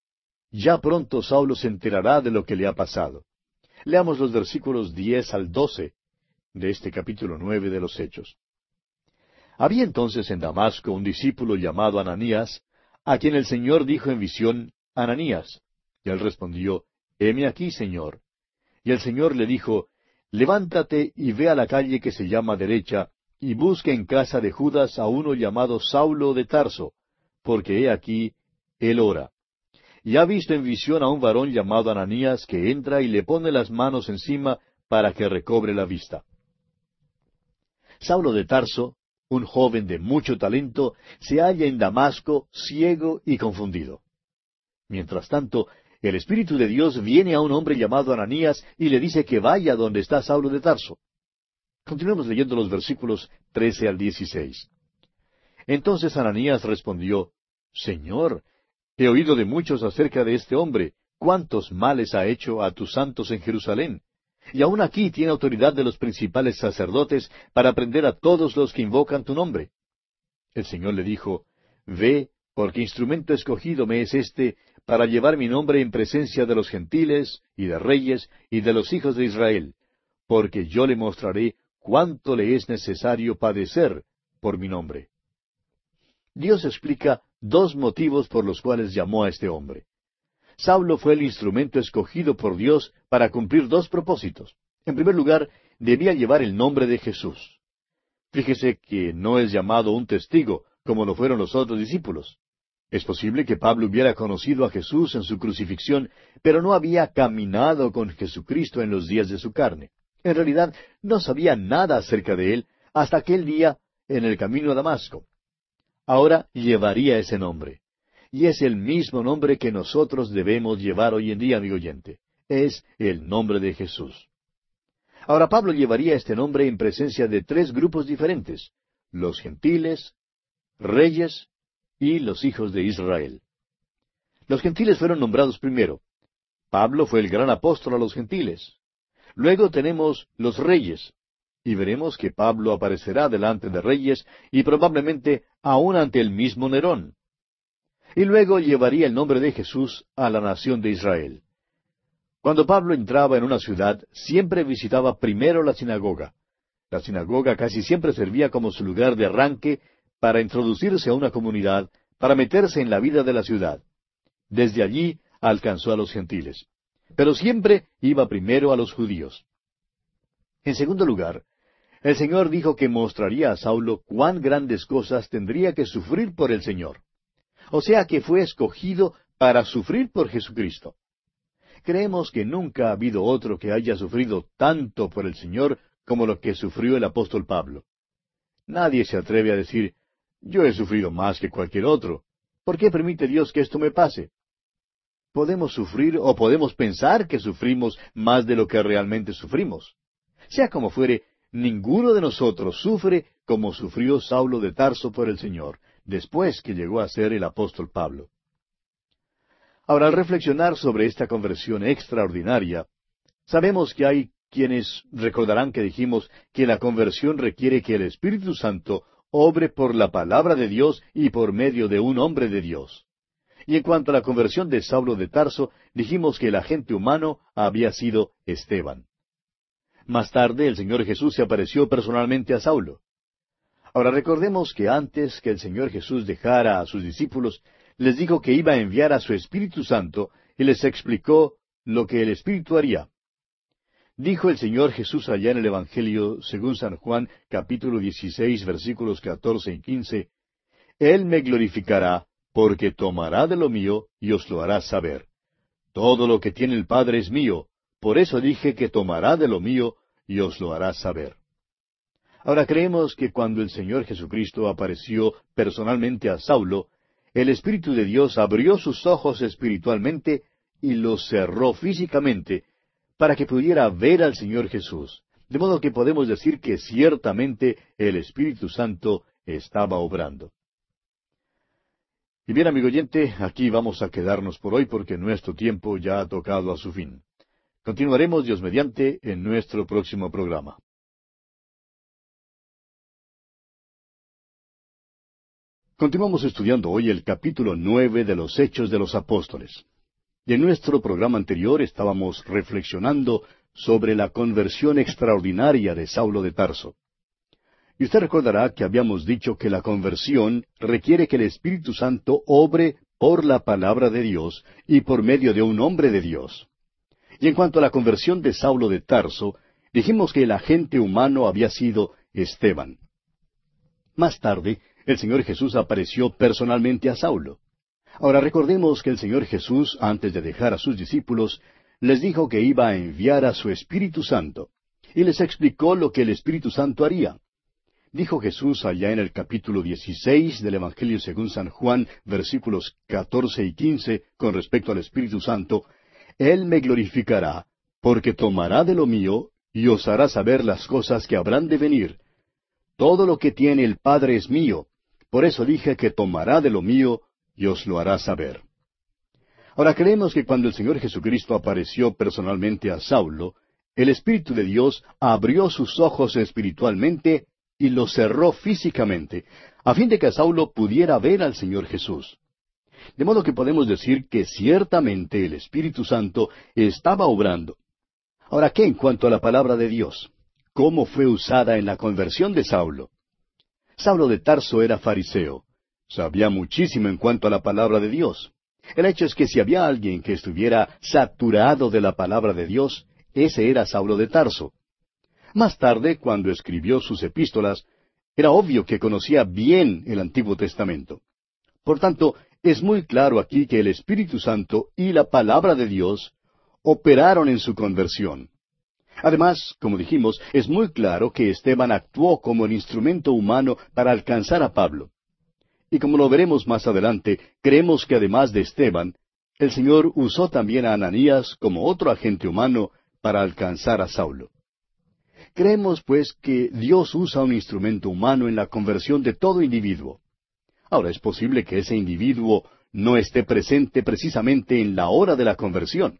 ya pronto Saulo se enterará de lo que le ha pasado. Leamos los versículos diez al doce de este capítulo nueve de los Hechos. Había entonces en Damasco un discípulo llamado Ananías, a quien el Señor dijo en visión, Ananías. Y él respondió, Heme aquí, Señor. Y el Señor le dijo, Levántate y ve a la calle que se llama derecha, y busque en casa de Judas a uno llamado Saulo de Tarso, porque he aquí, él ora. Y ha visto en visión a un varón llamado Ananías que entra y le pone las manos encima para que recobre la vista. Saulo de Tarso, un joven de mucho talento, se halla en Damasco ciego y confundido. Mientras tanto, el Espíritu de Dios viene a un hombre llamado Ananías y le dice que vaya donde está Saulo de Tarso. Continuemos leyendo los versículos trece al dieciséis. Entonces Ananías respondió, Señor, he oído de muchos acerca de este hombre, cuántos males ha hecho a tus santos en Jerusalén. Y aún aquí tiene autoridad de los principales sacerdotes para prender a todos los que invocan tu nombre. El Señor le dijo, Ve, porque instrumento escogido me es este para llevar mi nombre en presencia de los gentiles y de reyes y de los hijos de Israel, porque yo le mostraré cuánto le es necesario padecer por mi nombre. Dios explica dos motivos por los cuales llamó a este hombre. Saulo fue el instrumento escogido por Dios para cumplir dos propósitos. En primer lugar, debía llevar el nombre de Jesús. Fíjese que no es llamado un testigo, como lo fueron los otros discípulos. Es posible que Pablo hubiera conocido a Jesús en su crucifixión, pero no había caminado con Jesucristo en los días de su carne. En realidad, no sabía nada acerca de él hasta aquel día en el camino a Damasco. Ahora llevaría ese nombre. Y es el mismo nombre que nosotros debemos llevar hoy en día, amigo oyente. Es el nombre de Jesús. Ahora Pablo llevaría este nombre en presencia de tres grupos diferentes, los gentiles, reyes y los hijos de Israel. Los gentiles fueron nombrados primero. Pablo fue el gran apóstol a los gentiles. Luego tenemos los reyes, y veremos que Pablo aparecerá delante de reyes y probablemente aún ante el mismo Nerón. Y luego llevaría el nombre de Jesús a la nación de Israel. Cuando Pablo entraba en una ciudad, siempre visitaba primero la sinagoga. La sinagoga casi siempre servía como su lugar de arranque para introducirse a una comunidad, para meterse en la vida de la ciudad. Desde allí alcanzó a los gentiles. Pero siempre iba primero a los judíos. En segundo lugar, el Señor dijo que mostraría a Saulo cuán grandes cosas tendría que sufrir por el Señor. O sea que fue escogido para sufrir por Jesucristo. Creemos que nunca ha habido otro que haya sufrido tanto por el Señor como lo que sufrió el apóstol Pablo. Nadie se atreve a decir, yo he sufrido más que cualquier otro. ¿Por qué permite Dios que esto me pase? Podemos sufrir o podemos pensar que sufrimos más de lo que realmente sufrimos. Sea como fuere, ninguno de nosotros sufre como sufrió Saulo de Tarso por el Señor, después que llegó a ser el apóstol Pablo. Ahora, al reflexionar sobre esta conversión extraordinaria, sabemos que hay quienes recordarán que dijimos que la conversión requiere que el Espíritu Santo obre por la palabra de Dios y por medio de un hombre de Dios. Y en cuanto a la conversión de Saulo de Tarso, dijimos que el agente humano había sido Esteban. Más tarde el Señor Jesús se apareció personalmente a Saulo. Ahora recordemos que antes que el Señor Jesús dejara a sus discípulos, les dijo que iba a enviar a su Espíritu Santo y les explicó lo que el Espíritu haría. Dijo el Señor Jesús allá en el Evangelio, según San Juan, capítulo 16, versículos 14 y 15, Él me glorificará, porque tomará de lo mío y os lo hará saber. Todo lo que tiene el Padre es mío, por eso dije que tomará de lo mío y os lo hará saber. Ahora creemos que cuando el Señor Jesucristo apareció personalmente a Saulo, el Espíritu de Dios abrió sus ojos espiritualmente y los cerró físicamente para que pudiera ver al Señor Jesús. De modo que podemos decir que ciertamente el Espíritu Santo estaba obrando. Y bien, amigo oyente, aquí vamos a quedarnos por hoy porque nuestro tiempo ya ha tocado a su fin. Continuaremos, Dios mediante, en nuestro próximo programa. Continuamos estudiando hoy el capítulo nueve de los Hechos de los Apóstoles. Y en nuestro programa anterior estábamos reflexionando sobre la conversión extraordinaria de Saulo de Tarso. Y usted recordará que habíamos dicho que la conversión requiere que el Espíritu Santo obre por la palabra de Dios y por medio de un hombre de Dios. Y en cuanto a la conversión de Saulo de Tarso, dijimos que el agente humano había sido Esteban. Más tarde, el Señor Jesús apareció personalmente a Saulo. Ahora recordemos que el Señor Jesús, antes de dejar a sus discípulos, les dijo que iba a enviar a su Espíritu Santo, y les explicó lo que el Espíritu Santo haría. Dijo Jesús allá en el capítulo 16 del Evangelio según San Juan, versículos 14 y 15, con respecto al Espíritu Santo, Él me glorificará, porque tomará de lo mío y os hará saber las cosas que habrán de venir. Todo lo que tiene el Padre es mío, por eso dije que tomará de lo mío y os lo hará saber. Ahora creemos que cuando el Señor Jesucristo apareció personalmente a Saulo, el Espíritu de Dios abrió sus ojos espiritualmente y los cerró físicamente, a fin de que Saulo pudiera ver al Señor Jesús. De modo que podemos decir que ciertamente el Espíritu Santo estaba obrando. Ahora, ¿qué en cuanto a la palabra de Dios? ¿Cómo fue usada en la conversión de Saulo? Saulo de Tarso era fariseo. Sabía muchísimo en cuanto a la palabra de Dios. El hecho es que si había alguien que estuviera saturado de la palabra de Dios, ese era Saulo de Tarso. Más tarde, cuando escribió sus epístolas, era obvio que conocía bien el Antiguo Testamento. Por tanto, es muy claro aquí que el Espíritu Santo y la palabra de Dios operaron en su conversión. Además, como dijimos, es muy claro que Esteban actuó como el instrumento humano para alcanzar a Pablo. Y como lo veremos más adelante, creemos que además de Esteban, el Señor usó también a Ananías como otro agente humano para alcanzar a Saulo. Creemos, pues, que Dios usa un instrumento humano en la conversión de todo individuo. Ahora es posible que ese individuo no esté presente precisamente en la hora de la conversión.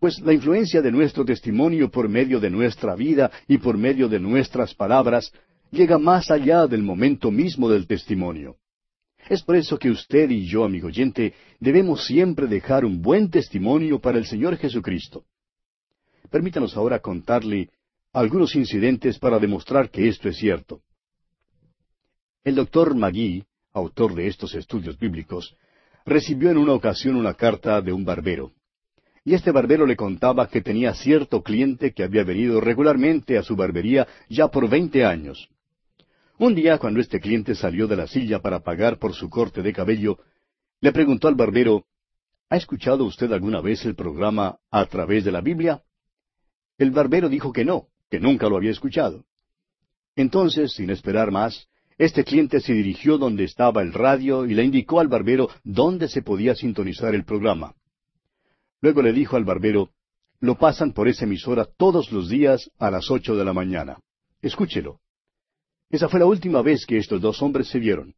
Pues la influencia de nuestro testimonio por medio de nuestra vida y por medio de nuestras palabras llega más allá del momento mismo del testimonio. Es por eso que usted y yo, amigo oyente, debemos siempre dejar un buen testimonio para el Señor Jesucristo. Permítanos ahora contarle algunos incidentes para demostrar que esto es cierto. El doctor Magui, autor de estos estudios bíblicos, recibió en una ocasión una carta de un barbero. Y este barbero le contaba que tenía cierto cliente que había venido regularmente a su barbería ya por veinte años. Un día, cuando este cliente salió de la silla para pagar por su corte de cabello, le preguntó al barbero, ¿Ha escuchado usted alguna vez el programa a través de la Biblia? El barbero dijo que no, que nunca lo había escuchado. Entonces, sin esperar más, este cliente se dirigió donde estaba el radio y le indicó al barbero dónde se podía sintonizar el programa. Luego le dijo al barbero, lo pasan por esa emisora todos los días a las ocho de la mañana. Escúchelo. Esa fue la última vez que estos dos hombres se vieron,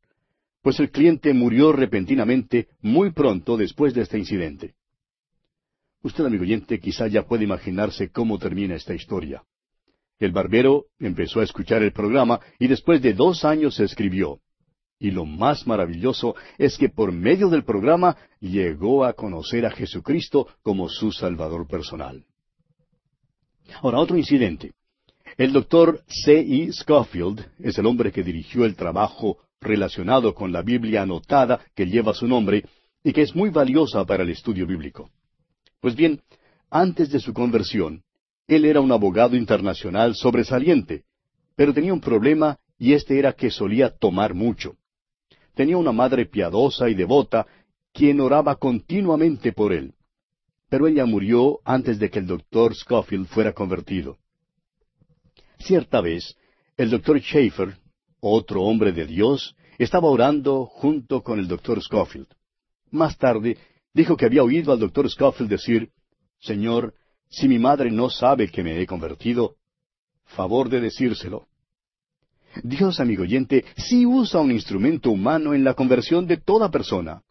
pues el cliente murió repentinamente muy pronto después de este incidente. Usted, amigo oyente, quizá ya puede imaginarse cómo termina esta historia. El barbero empezó a escuchar el programa y después de dos años se escribió. Y lo más maravilloso es que por medio del programa llegó a conocer a Jesucristo como su Salvador personal. Ahora, otro incidente. El doctor C. E. Schofield es el hombre que dirigió el trabajo relacionado con la Biblia anotada que lleva su nombre y que es muy valiosa para el estudio bíblico. Pues bien, antes de su conversión, él era un abogado internacional sobresaliente, pero tenía un problema y este era que solía tomar mucho. Tenía una madre piadosa y devota, quien oraba continuamente por él. Pero ella murió antes de que el doctor Schofield fuera convertido. Cierta vez, el doctor Schaefer, otro hombre de Dios, estaba orando junto con el doctor Schofield. Más tarde, dijo que había oído al doctor Schofield decir, Señor, si mi madre no sabe que me he convertido, favor de decírselo. Dios, amigo oyente, sí usa un instrumento humano en la conversión de toda persona.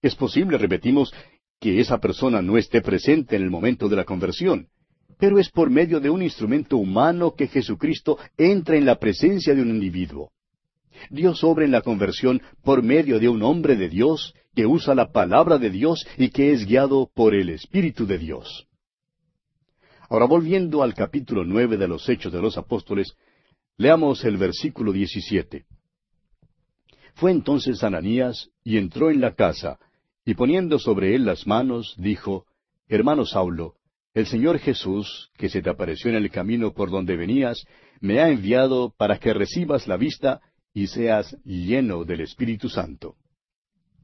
Es posible, repetimos, que esa persona no esté presente en el momento de la conversión, pero es por medio de un instrumento humano que Jesucristo entra en la presencia de un individuo. Dios obra en la conversión por medio de un hombre de Dios que usa la palabra de Dios y que es guiado por el Espíritu de Dios. Ahora volviendo al capítulo nueve de los Hechos de los Apóstoles, leamos el versículo diecisiete. Fue entonces Ananías y entró en la casa, y poniendo sobre él las manos, dijo, Hermano Saulo, el Señor Jesús, que se te apareció en el camino por donde venías, me ha enviado para que recibas la vista y seas lleno del Espíritu Santo.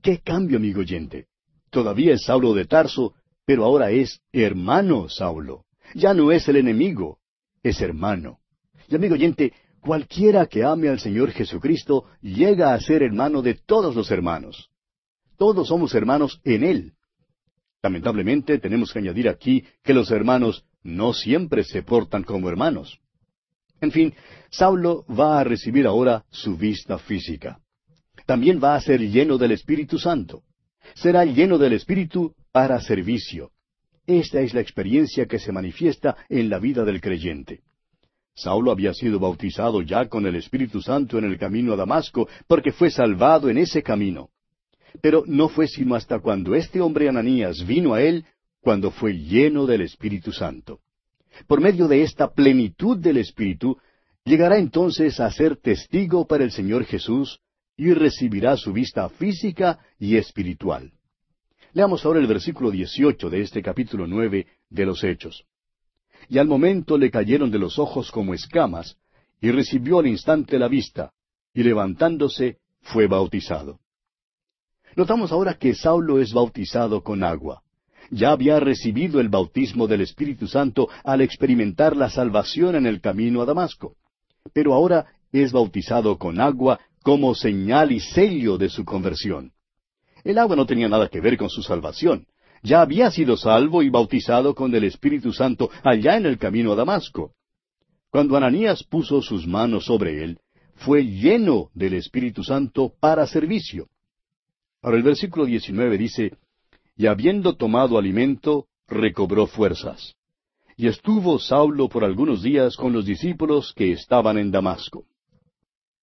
¿Qué cambio, amigo oyente? Todavía es Saulo de Tarso, pero ahora es hermano Saulo. Ya no es el enemigo, es hermano. Y amigo oyente, cualquiera que ame al Señor Jesucristo llega a ser hermano de todos los hermanos. Todos somos hermanos en Él. Lamentablemente tenemos que añadir aquí que los hermanos no siempre se portan como hermanos. En fin, Saulo va a recibir ahora su vista física. También va a ser lleno del Espíritu Santo. Será lleno del Espíritu para servicio. Esta es la experiencia que se manifiesta en la vida del creyente. Saulo había sido bautizado ya con el Espíritu Santo en el camino a Damasco porque fue salvado en ese camino. Pero no fue sino hasta cuando este hombre Ananías vino a él cuando fue lleno del Espíritu Santo. Por medio de esta plenitud del Espíritu, llegará entonces a ser testigo para el Señor Jesús y recibirá su vista física y espiritual. Leamos ahora el versículo 18 de este capítulo nueve de los Hechos. Y al momento le cayeron de los ojos como escamas, y recibió al instante la vista, y levantándose fue bautizado. Notamos ahora que Saulo es bautizado con agua. Ya había recibido el bautismo del Espíritu Santo al experimentar la salvación en el camino a Damasco. Pero ahora es bautizado con agua como señal y sello de su conversión. El agua no tenía nada que ver con su salvación. Ya había sido salvo y bautizado con el Espíritu Santo allá en el camino a Damasco. Cuando Ananías puso sus manos sobre él, fue lleno del Espíritu Santo para servicio. Ahora el versículo 19 dice, Y habiendo tomado alimento, recobró fuerzas. Y estuvo Saulo por algunos días con los discípulos que estaban en Damasco.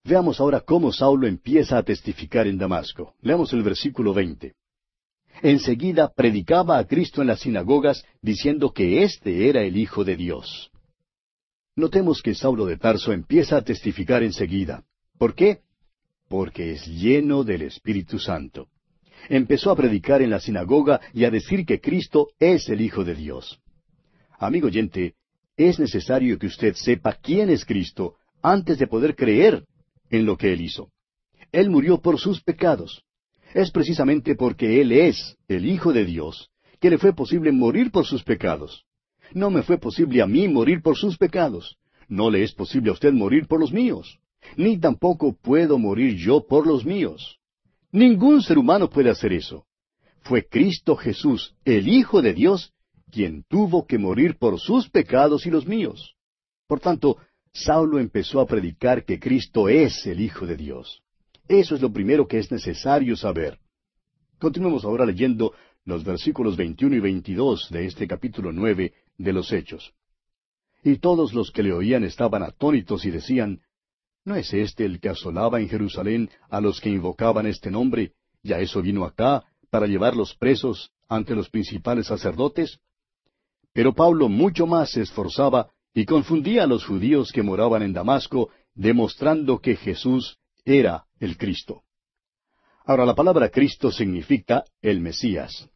Veamos ahora cómo Saulo empieza a testificar en Damasco. Leamos el versículo 20. Enseguida predicaba a Cristo en las sinagogas, diciendo que éste era el Hijo de Dios. Notemos que Saulo de Tarso empieza a testificar enseguida. ¿Por qué? porque es lleno del Espíritu Santo. Empezó a predicar en la sinagoga y a decir que Cristo es el Hijo de Dios. Amigo oyente, es necesario que usted sepa quién es Cristo antes de poder creer en lo que Él hizo. Él murió por sus pecados. Es precisamente porque Él es el Hijo de Dios que le fue posible morir por sus pecados. No me fue posible a mí morir por sus pecados. No le es posible a usted morir por los míos ni tampoco puedo morir yo por los míos. Ningún ser humano puede hacer eso. Fue Cristo Jesús, el Hijo de Dios, quien tuvo que morir por sus pecados y los míos. Por tanto, Saulo empezó a predicar que Cristo es el Hijo de Dios. Eso es lo primero que es necesario saber. Continuemos ahora leyendo los versículos 21 y 22 de este capítulo nueve de los Hechos. Y todos los que le oían estaban atónitos y decían, ¿No es este el que asolaba en Jerusalén a los que invocaban este nombre, y a eso vino acá, para llevarlos presos ante los principales sacerdotes? Pero Pablo mucho más se esforzaba y confundía a los judíos que moraban en Damasco, demostrando que Jesús era el Cristo. Ahora la palabra Cristo significa el Mesías.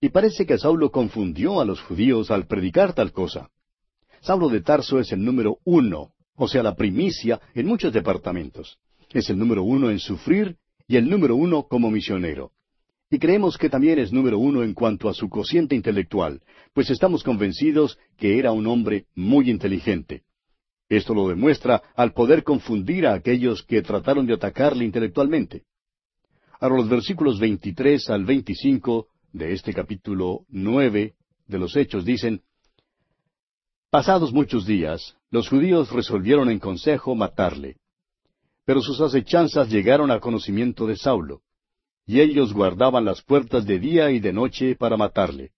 Y parece que Saulo confundió a los judíos al predicar tal cosa. Saulo de Tarso es el número uno o sea, la primicia en muchos departamentos. Es el número uno en sufrir y el número uno como misionero. Y creemos que también es número uno en cuanto a su cociente intelectual, pues estamos convencidos que era un hombre muy inteligente. Esto lo demuestra al poder confundir a aquellos que trataron de atacarle intelectualmente. Ahora los versículos 23 al 25 de este capítulo nueve de los Hechos dicen, Pasados muchos días, los judíos resolvieron en consejo matarle. Pero sus acechanzas llegaron al conocimiento de Saulo, y ellos guardaban las puertas de día y de noche para matarle.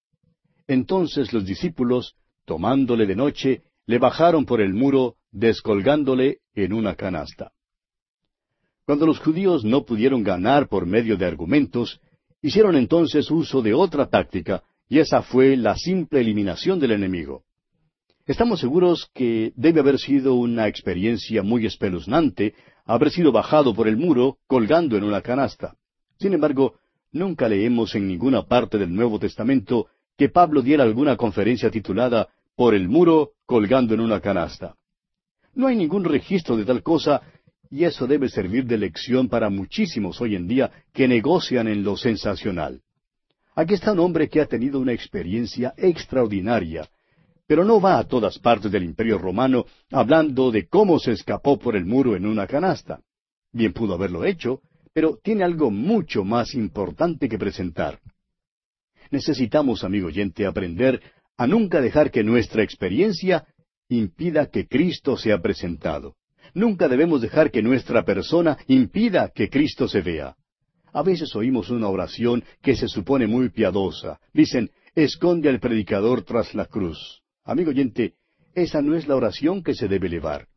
Entonces los discípulos, tomándole de noche, le bajaron por el muro, descolgándole en una canasta. Cuando los judíos no pudieron ganar por medio de argumentos, hicieron entonces uso de otra táctica, y esa fue la simple eliminación del enemigo. Estamos seguros que debe haber sido una experiencia muy espeluznante haber sido bajado por el muro colgando en una canasta. Sin embargo, nunca leemos en ninguna parte del Nuevo Testamento que Pablo diera alguna conferencia titulada Por el muro colgando en una canasta. No hay ningún registro de tal cosa y eso debe servir de lección para muchísimos hoy en día que negocian en lo sensacional. Aquí está un hombre que ha tenido una experiencia extraordinaria, pero no va a todas partes del imperio romano hablando de cómo se escapó por el muro en una canasta. Bien pudo haberlo hecho, pero tiene algo mucho más importante que presentar. Necesitamos, amigo oyente, aprender a nunca dejar que nuestra experiencia impida que Cristo sea presentado. Nunca debemos dejar que nuestra persona impida que Cristo se vea. A veces oímos una oración que se supone muy piadosa. Dicen, esconde al predicador tras la cruz. Amigo oyente, esa no es la oración que se debe elevar.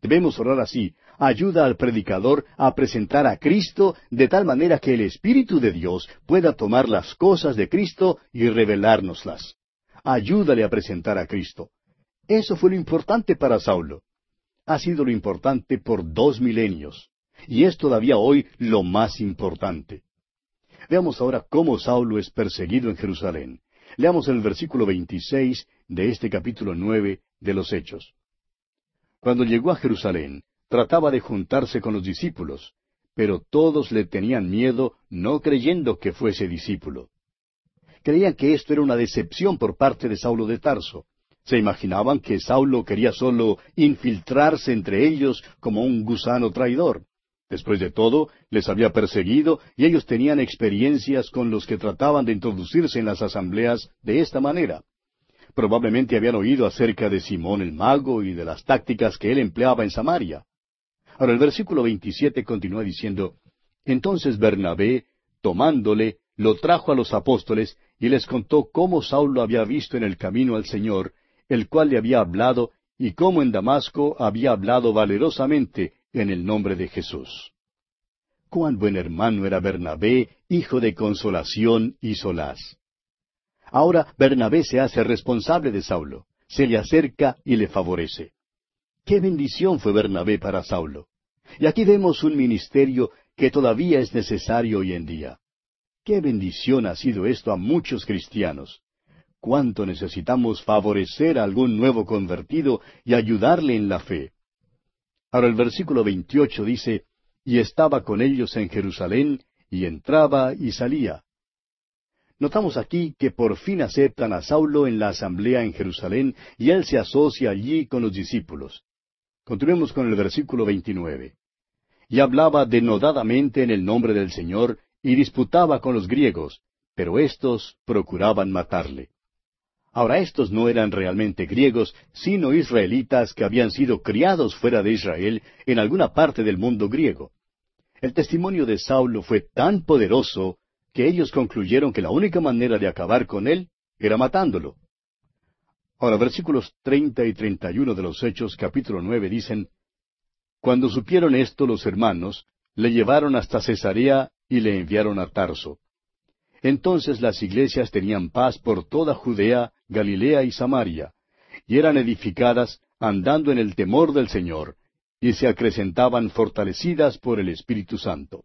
Debemos orar así. Ayuda al predicador a presentar a Cristo de tal manera que el Espíritu de Dios pueda tomar las cosas de Cristo y revelárnoslas. Ayúdale a presentar a Cristo. Eso fue lo importante para Saulo. ha sido lo importante por dos milenios, y es todavía hoy lo más importante. Veamos ahora cómo Saulo es perseguido en Jerusalén. Leamos el versículo 26 de este capítulo nueve de los Hechos. Cuando llegó a Jerusalén, trataba de juntarse con los discípulos, pero todos le tenían miedo, no creyendo que fuese discípulo. Creían que esto era una decepción por parte de Saulo de Tarso. Se imaginaban que Saulo quería solo infiltrarse entre ellos como un gusano traidor. Después de todo, les había perseguido y ellos tenían experiencias con los que trataban de introducirse en las asambleas de esta manera. Probablemente habían oído acerca de Simón el mago y de las tácticas que él empleaba en Samaria. Ahora el versículo 27 continúa diciendo, Entonces Bernabé, tomándole, lo trajo a los apóstoles y les contó cómo Saulo había visto en el camino al Señor, el cual le había hablado, y cómo en Damasco había hablado valerosamente en el nombre de Jesús. Cuán buen hermano era Bernabé, hijo de consolación y solaz. Ahora Bernabé se hace responsable de Saulo, se le acerca y le favorece. Qué bendición fue Bernabé para Saulo. Y aquí vemos un ministerio que todavía es necesario hoy en día. Qué bendición ha sido esto a muchos cristianos. Cuánto necesitamos favorecer a algún nuevo convertido y ayudarle en la fe. Ahora el versículo 28 dice, y estaba con ellos en Jerusalén, y entraba y salía. Notamos aquí que por fin aceptan a Saulo en la asamblea en Jerusalén y él se asocia allí con los discípulos. Continuemos con el versículo 29. Y hablaba denodadamente en el nombre del Señor y disputaba con los griegos, pero éstos procuraban matarle. Ahora estos no eran realmente griegos, sino israelitas que habían sido criados fuera de Israel en alguna parte del mundo griego. El testimonio de Saulo fue tan poderoso que ellos concluyeron que la única manera de acabar con él era matándolo. Ahora, versículos treinta y treinta y uno de los Hechos, capítulo nueve, dicen Cuando supieron esto los hermanos, le llevaron hasta Cesarea y le enviaron a Tarso. Entonces las iglesias tenían paz por toda Judea, Galilea y Samaria, y eran edificadas andando en el temor del Señor, y se acrecentaban fortalecidas por el Espíritu Santo.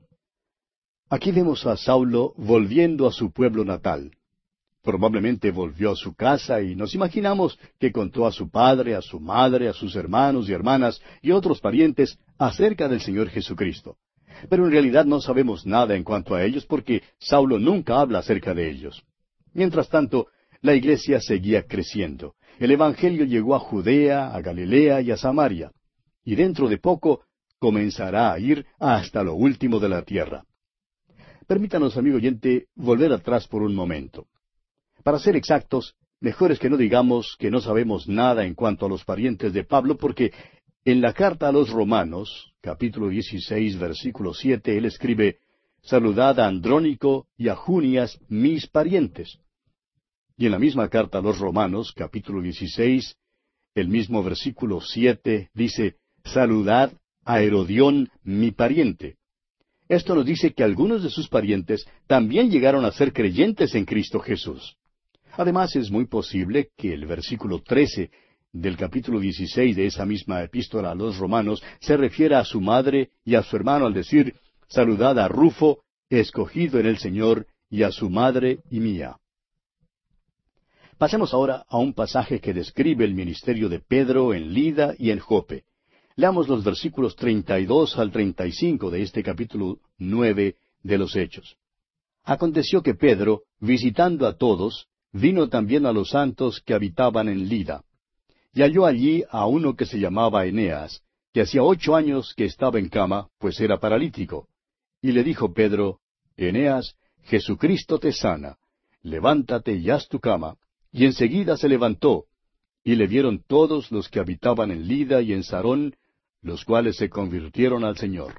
Aquí vemos a Saulo volviendo a su pueblo natal. Probablemente volvió a su casa y nos imaginamos que contó a su padre, a su madre, a sus hermanos y hermanas y otros parientes acerca del Señor Jesucristo. Pero en realidad no sabemos nada en cuanto a ellos porque Saulo nunca habla acerca de ellos. Mientras tanto, la iglesia seguía creciendo. El Evangelio llegó a Judea, a Galilea y a Samaria. Y dentro de poco comenzará a ir hasta lo último de la tierra. Permítanos, amigo oyente, volver atrás por un momento. Para ser exactos, mejor es que no digamos que no sabemos nada en cuanto a los parientes de Pablo, porque en la carta a los Romanos, capítulo 16, versículo 7, él escribe, Saludad a Andrónico y a Junias, mis parientes. Y en la misma carta a los Romanos, capítulo 16, el mismo versículo 7 dice, Saludad a Herodión, mi pariente. Esto nos dice que algunos de sus parientes también llegaron a ser creyentes en Cristo Jesús. Además, es muy posible que el versículo 13 del capítulo 16 de esa misma epístola a los romanos se refiere a su madre y a su hermano al decir, saludad a Rufo, escogido en el Señor, y a su madre y mía. Pasemos ahora a un pasaje que describe el ministerio de Pedro en Lida y en Jope. Leamos los versículos 32 al 35 de este capítulo 9 de los Hechos. Aconteció que Pedro, visitando a todos, vino también a los santos que habitaban en Lida y halló allí a uno que se llamaba Eneas, que hacía ocho años que estaba en cama, pues era paralítico. Y le dijo Pedro, Eneas, Jesucristo te sana, levántate y haz tu cama. Y enseguida se levantó, y le vieron todos los que habitaban en Lida y en Sarón, los cuales se convirtieron al Señor.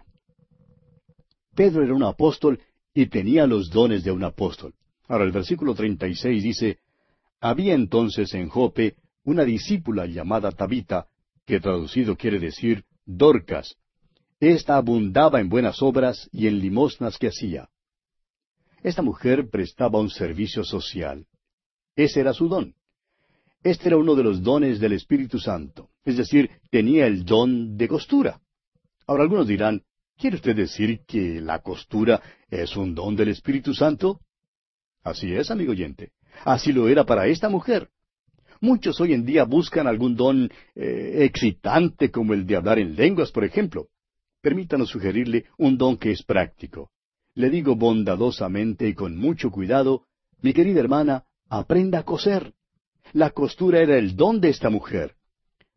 Pedro era un apóstol y tenía los dones de un apóstol. Ahora el versículo 36 dice, Había entonces en Jope una discípula llamada Tabita, que traducido quiere decir Dorcas. Esta abundaba en buenas obras y en limosnas que hacía. Esta mujer prestaba un servicio social. Ese era su don. Este era uno de los dones del Espíritu Santo. Es decir, tenía el don de costura. Ahora algunos dirán, ¿quiere usted decir que la costura es un don del Espíritu Santo? Así es, amigo oyente. Así lo era para esta mujer. Muchos hoy en día buscan algún don eh, excitante como el de hablar en lenguas, por ejemplo. Permítanos sugerirle un don que es práctico. Le digo bondadosamente y con mucho cuidado, mi querida hermana, aprenda a coser. La costura era el don de esta mujer.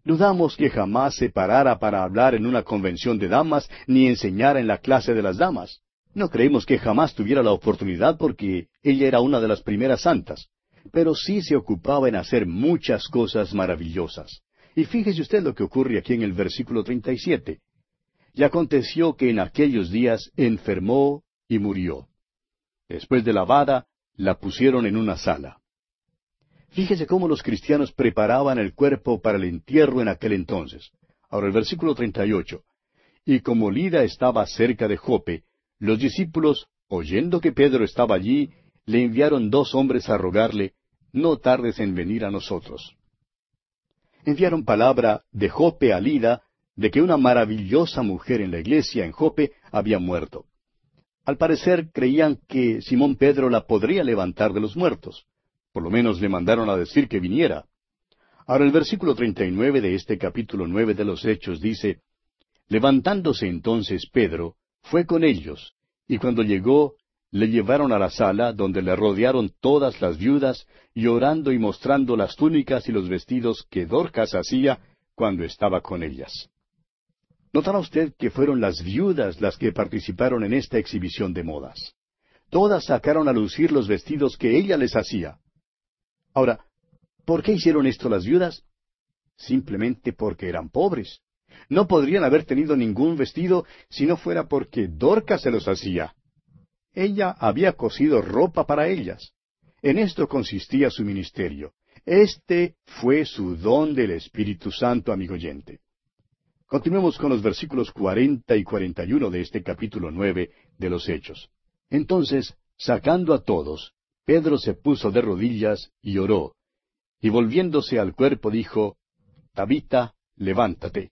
Dudamos que jamás se parara para hablar en una convención de damas ni enseñara en la clase de las damas. No creemos que jamás tuviera la oportunidad porque ella era una de las primeras santas, pero sí se ocupaba en hacer muchas cosas maravillosas. Y fíjese usted lo que ocurre aquí en el versículo 37. Y aconteció que en aquellos días enfermó y murió. Después de lavada, la pusieron en una sala. Fíjese cómo los cristianos preparaban el cuerpo para el entierro en aquel entonces. Ahora el versículo 38. Y como Lida estaba cerca de Jope, los discípulos, oyendo que Pedro estaba allí, le enviaron dos hombres a rogarle, no tardes en venir a nosotros. Enviaron palabra de Jope a Lida de que una maravillosa mujer en la iglesia en Jope había muerto. Al parecer creían que Simón Pedro la podría levantar de los muertos. Por lo menos le mandaron a decir que viniera. Ahora el versículo 39 de este capítulo nueve de los Hechos dice, Levantándose entonces Pedro, fue con ellos, y cuando llegó, le llevaron a la sala donde le rodearon todas las viudas, llorando y mostrando las túnicas y los vestidos que Dorcas hacía cuando estaba con ellas. Notará usted que fueron las viudas las que participaron en esta exhibición de modas. Todas sacaron a lucir los vestidos que ella les hacía. Ahora, ¿por qué hicieron esto las viudas? Simplemente porque eran pobres. No podrían haber tenido ningún vestido si no fuera porque Dorcas se los hacía. Ella había cosido ropa para ellas. En esto consistía su ministerio. Este fue su don del Espíritu Santo, amigo oyente. Continuemos con los versículos cuarenta y cuarenta y uno de este capítulo nueve de los Hechos. Entonces, sacando a todos, Pedro se puso de rodillas y oró, y volviéndose al cuerpo dijo, Tabita, levántate.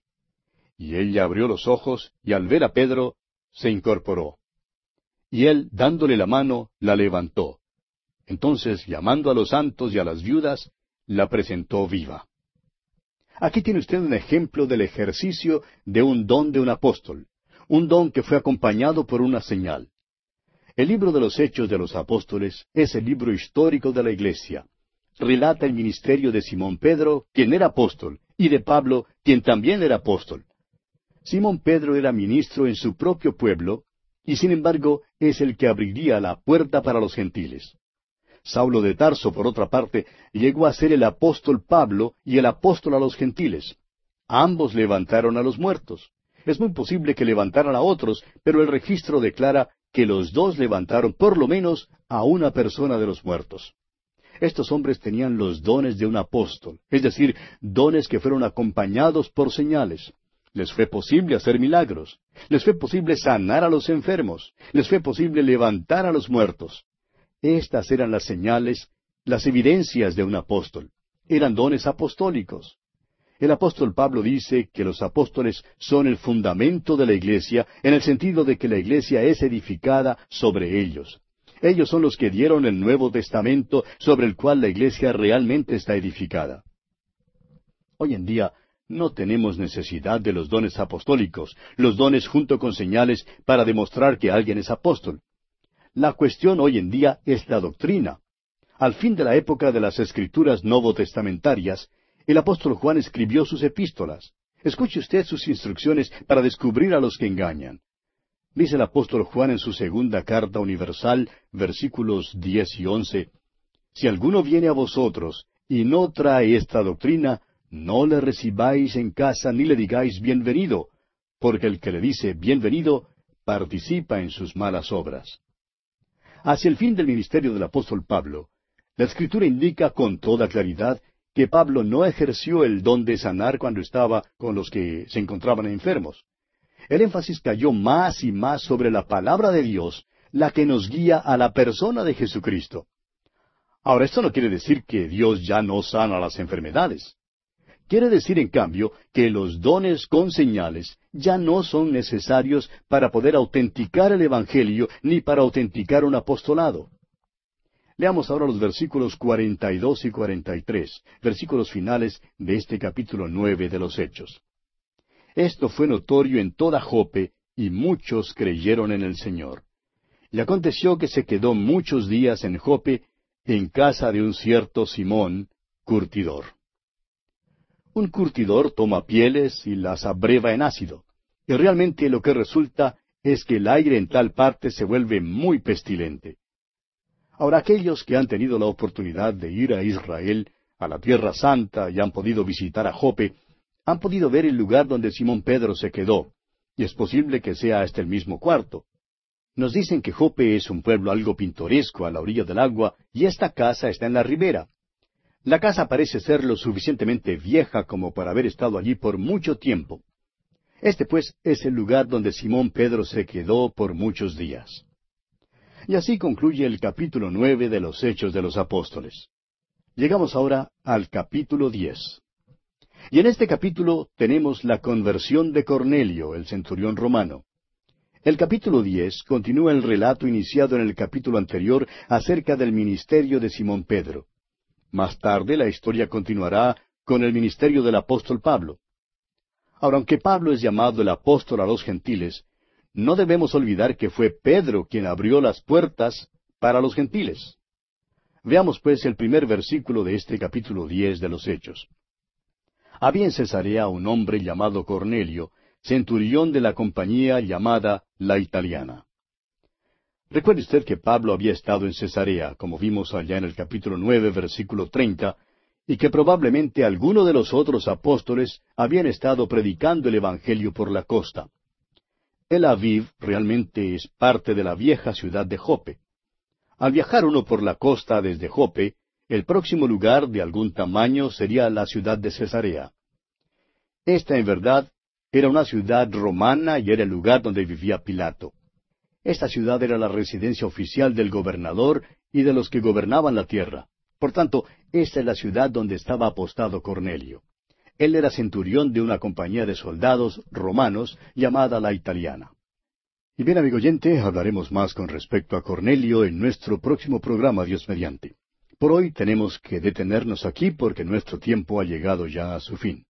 Y ella abrió los ojos, y al ver a Pedro, se incorporó. Y él, dándole la mano, la levantó. Entonces, llamando a los santos y a las viudas, la presentó viva. Aquí tiene usted un ejemplo del ejercicio de un don de un apóstol, un don que fue acompañado por una señal. El libro de los Hechos de los Apóstoles es el libro histórico de la Iglesia. Relata el ministerio de Simón Pedro, quien era apóstol, y de Pablo, quien también era apóstol. Simón Pedro era ministro en su propio pueblo, y sin embargo es el que abriría la puerta para los gentiles. Saulo de Tarso, por otra parte, llegó a ser el apóstol Pablo y el apóstol a los gentiles. Ambos levantaron a los muertos. Es muy posible que levantaran a otros, pero el registro declara que los dos levantaron por lo menos a una persona de los muertos. Estos hombres tenían los dones de un apóstol, es decir, dones que fueron acompañados por señales. Les fue posible hacer milagros, les fue posible sanar a los enfermos, les fue posible levantar a los muertos. Estas eran las señales, las evidencias de un apóstol. Eran dones apostólicos. El apóstol Pablo dice que los apóstoles son el fundamento de la iglesia en el sentido de que la iglesia es edificada sobre ellos. Ellos son los que dieron el Nuevo Testamento sobre el cual la iglesia realmente está edificada. Hoy en día no tenemos necesidad de los dones apostólicos, los dones junto con señales para demostrar que alguien es apóstol. La cuestión hoy en día es la doctrina. Al fin de la época de las escrituras novotestamentarias, el apóstol Juan escribió sus epístolas. Escuche usted sus instrucciones para descubrir a los que engañan. Dice el apóstol Juan en su segunda carta universal, versículos diez y once, Si alguno viene a vosotros y no trae esta doctrina, no le recibáis en casa ni le digáis bienvenido, porque el que le dice bienvenido participa en sus malas obras. Hacia el fin del ministerio del apóstol Pablo, la escritura indica con toda claridad que Pablo no ejerció el don de sanar cuando estaba con los que se encontraban enfermos. El énfasis cayó más y más sobre la palabra de Dios, la que nos guía a la persona de Jesucristo. Ahora, esto no quiere decir que Dios ya no sana las enfermedades. Quiere decir, en cambio, que los dones con señales ya no son necesarios para poder autenticar el Evangelio ni para autenticar un apostolado. Leamos ahora los versículos 42 y 43, versículos finales de este capítulo nueve de los Hechos. Esto fue notorio en toda Jope, y muchos creyeron en el Señor. Y aconteció que se quedó muchos días en Jope, en casa de un cierto Simón, curtidor. Un curtidor toma pieles y las abreva en ácido, y realmente lo que resulta es que el aire en tal parte se vuelve muy pestilente. Ahora aquellos que han tenido la oportunidad de ir a Israel, a la Tierra Santa, y han podido visitar a Jope, han podido ver el lugar donde Simón Pedro se quedó, y es posible que sea este el mismo cuarto. Nos dicen que Jope es un pueblo algo pintoresco a la orilla del agua, y esta casa está en la ribera. La casa parece ser lo suficientemente vieja como para haber estado allí por mucho tiempo. Este pues es el lugar donde Simón Pedro se quedó por muchos días. Y así concluye el capítulo nueve de los Hechos de los Apóstoles. Llegamos ahora al capítulo diez. Y en este capítulo tenemos la conversión de Cornelio, el centurión romano. El capítulo diez continúa el relato iniciado en el capítulo anterior acerca del ministerio de Simón Pedro. Más tarde la historia continuará con el ministerio del apóstol Pablo. Ahora, aunque Pablo es llamado el apóstol a los gentiles, no debemos olvidar que fue Pedro quien abrió las puertas para los gentiles. Veamos pues el primer versículo de este capítulo diez de los Hechos. Había en Cesarea un hombre llamado Cornelio, centurión de la compañía llamada La Italiana. Recuerde usted que Pablo había estado en Cesarea, como vimos allá en el capítulo nueve, versículo treinta, y que probablemente alguno de los otros apóstoles habían estado predicando el Evangelio por la costa. El Aviv realmente es parte de la vieja ciudad de Jope. Al viajar uno por la costa desde Jope, el próximo lugar de algún tamaño sería la ciudad de Cesarea. Esta, en verdad, era una ciudad romana y era el lugar donde vivía Pilato. Esta ciudad era la residencia oficial del gobernador y de los que gobernaban la tierra. Por tanto, esta es la ciudad donde estaba apostado Cornelio. Él era centurión de una compañía de soldados romanos llamada la italiana. Y bien, amigo oyente, hablaremos más con respecto a Cornelio en nuestro próximo programa, Dios mediante. Por hoy tenemos que detenernos aquí porque nuestro tiempo ha llegado ya a su fin.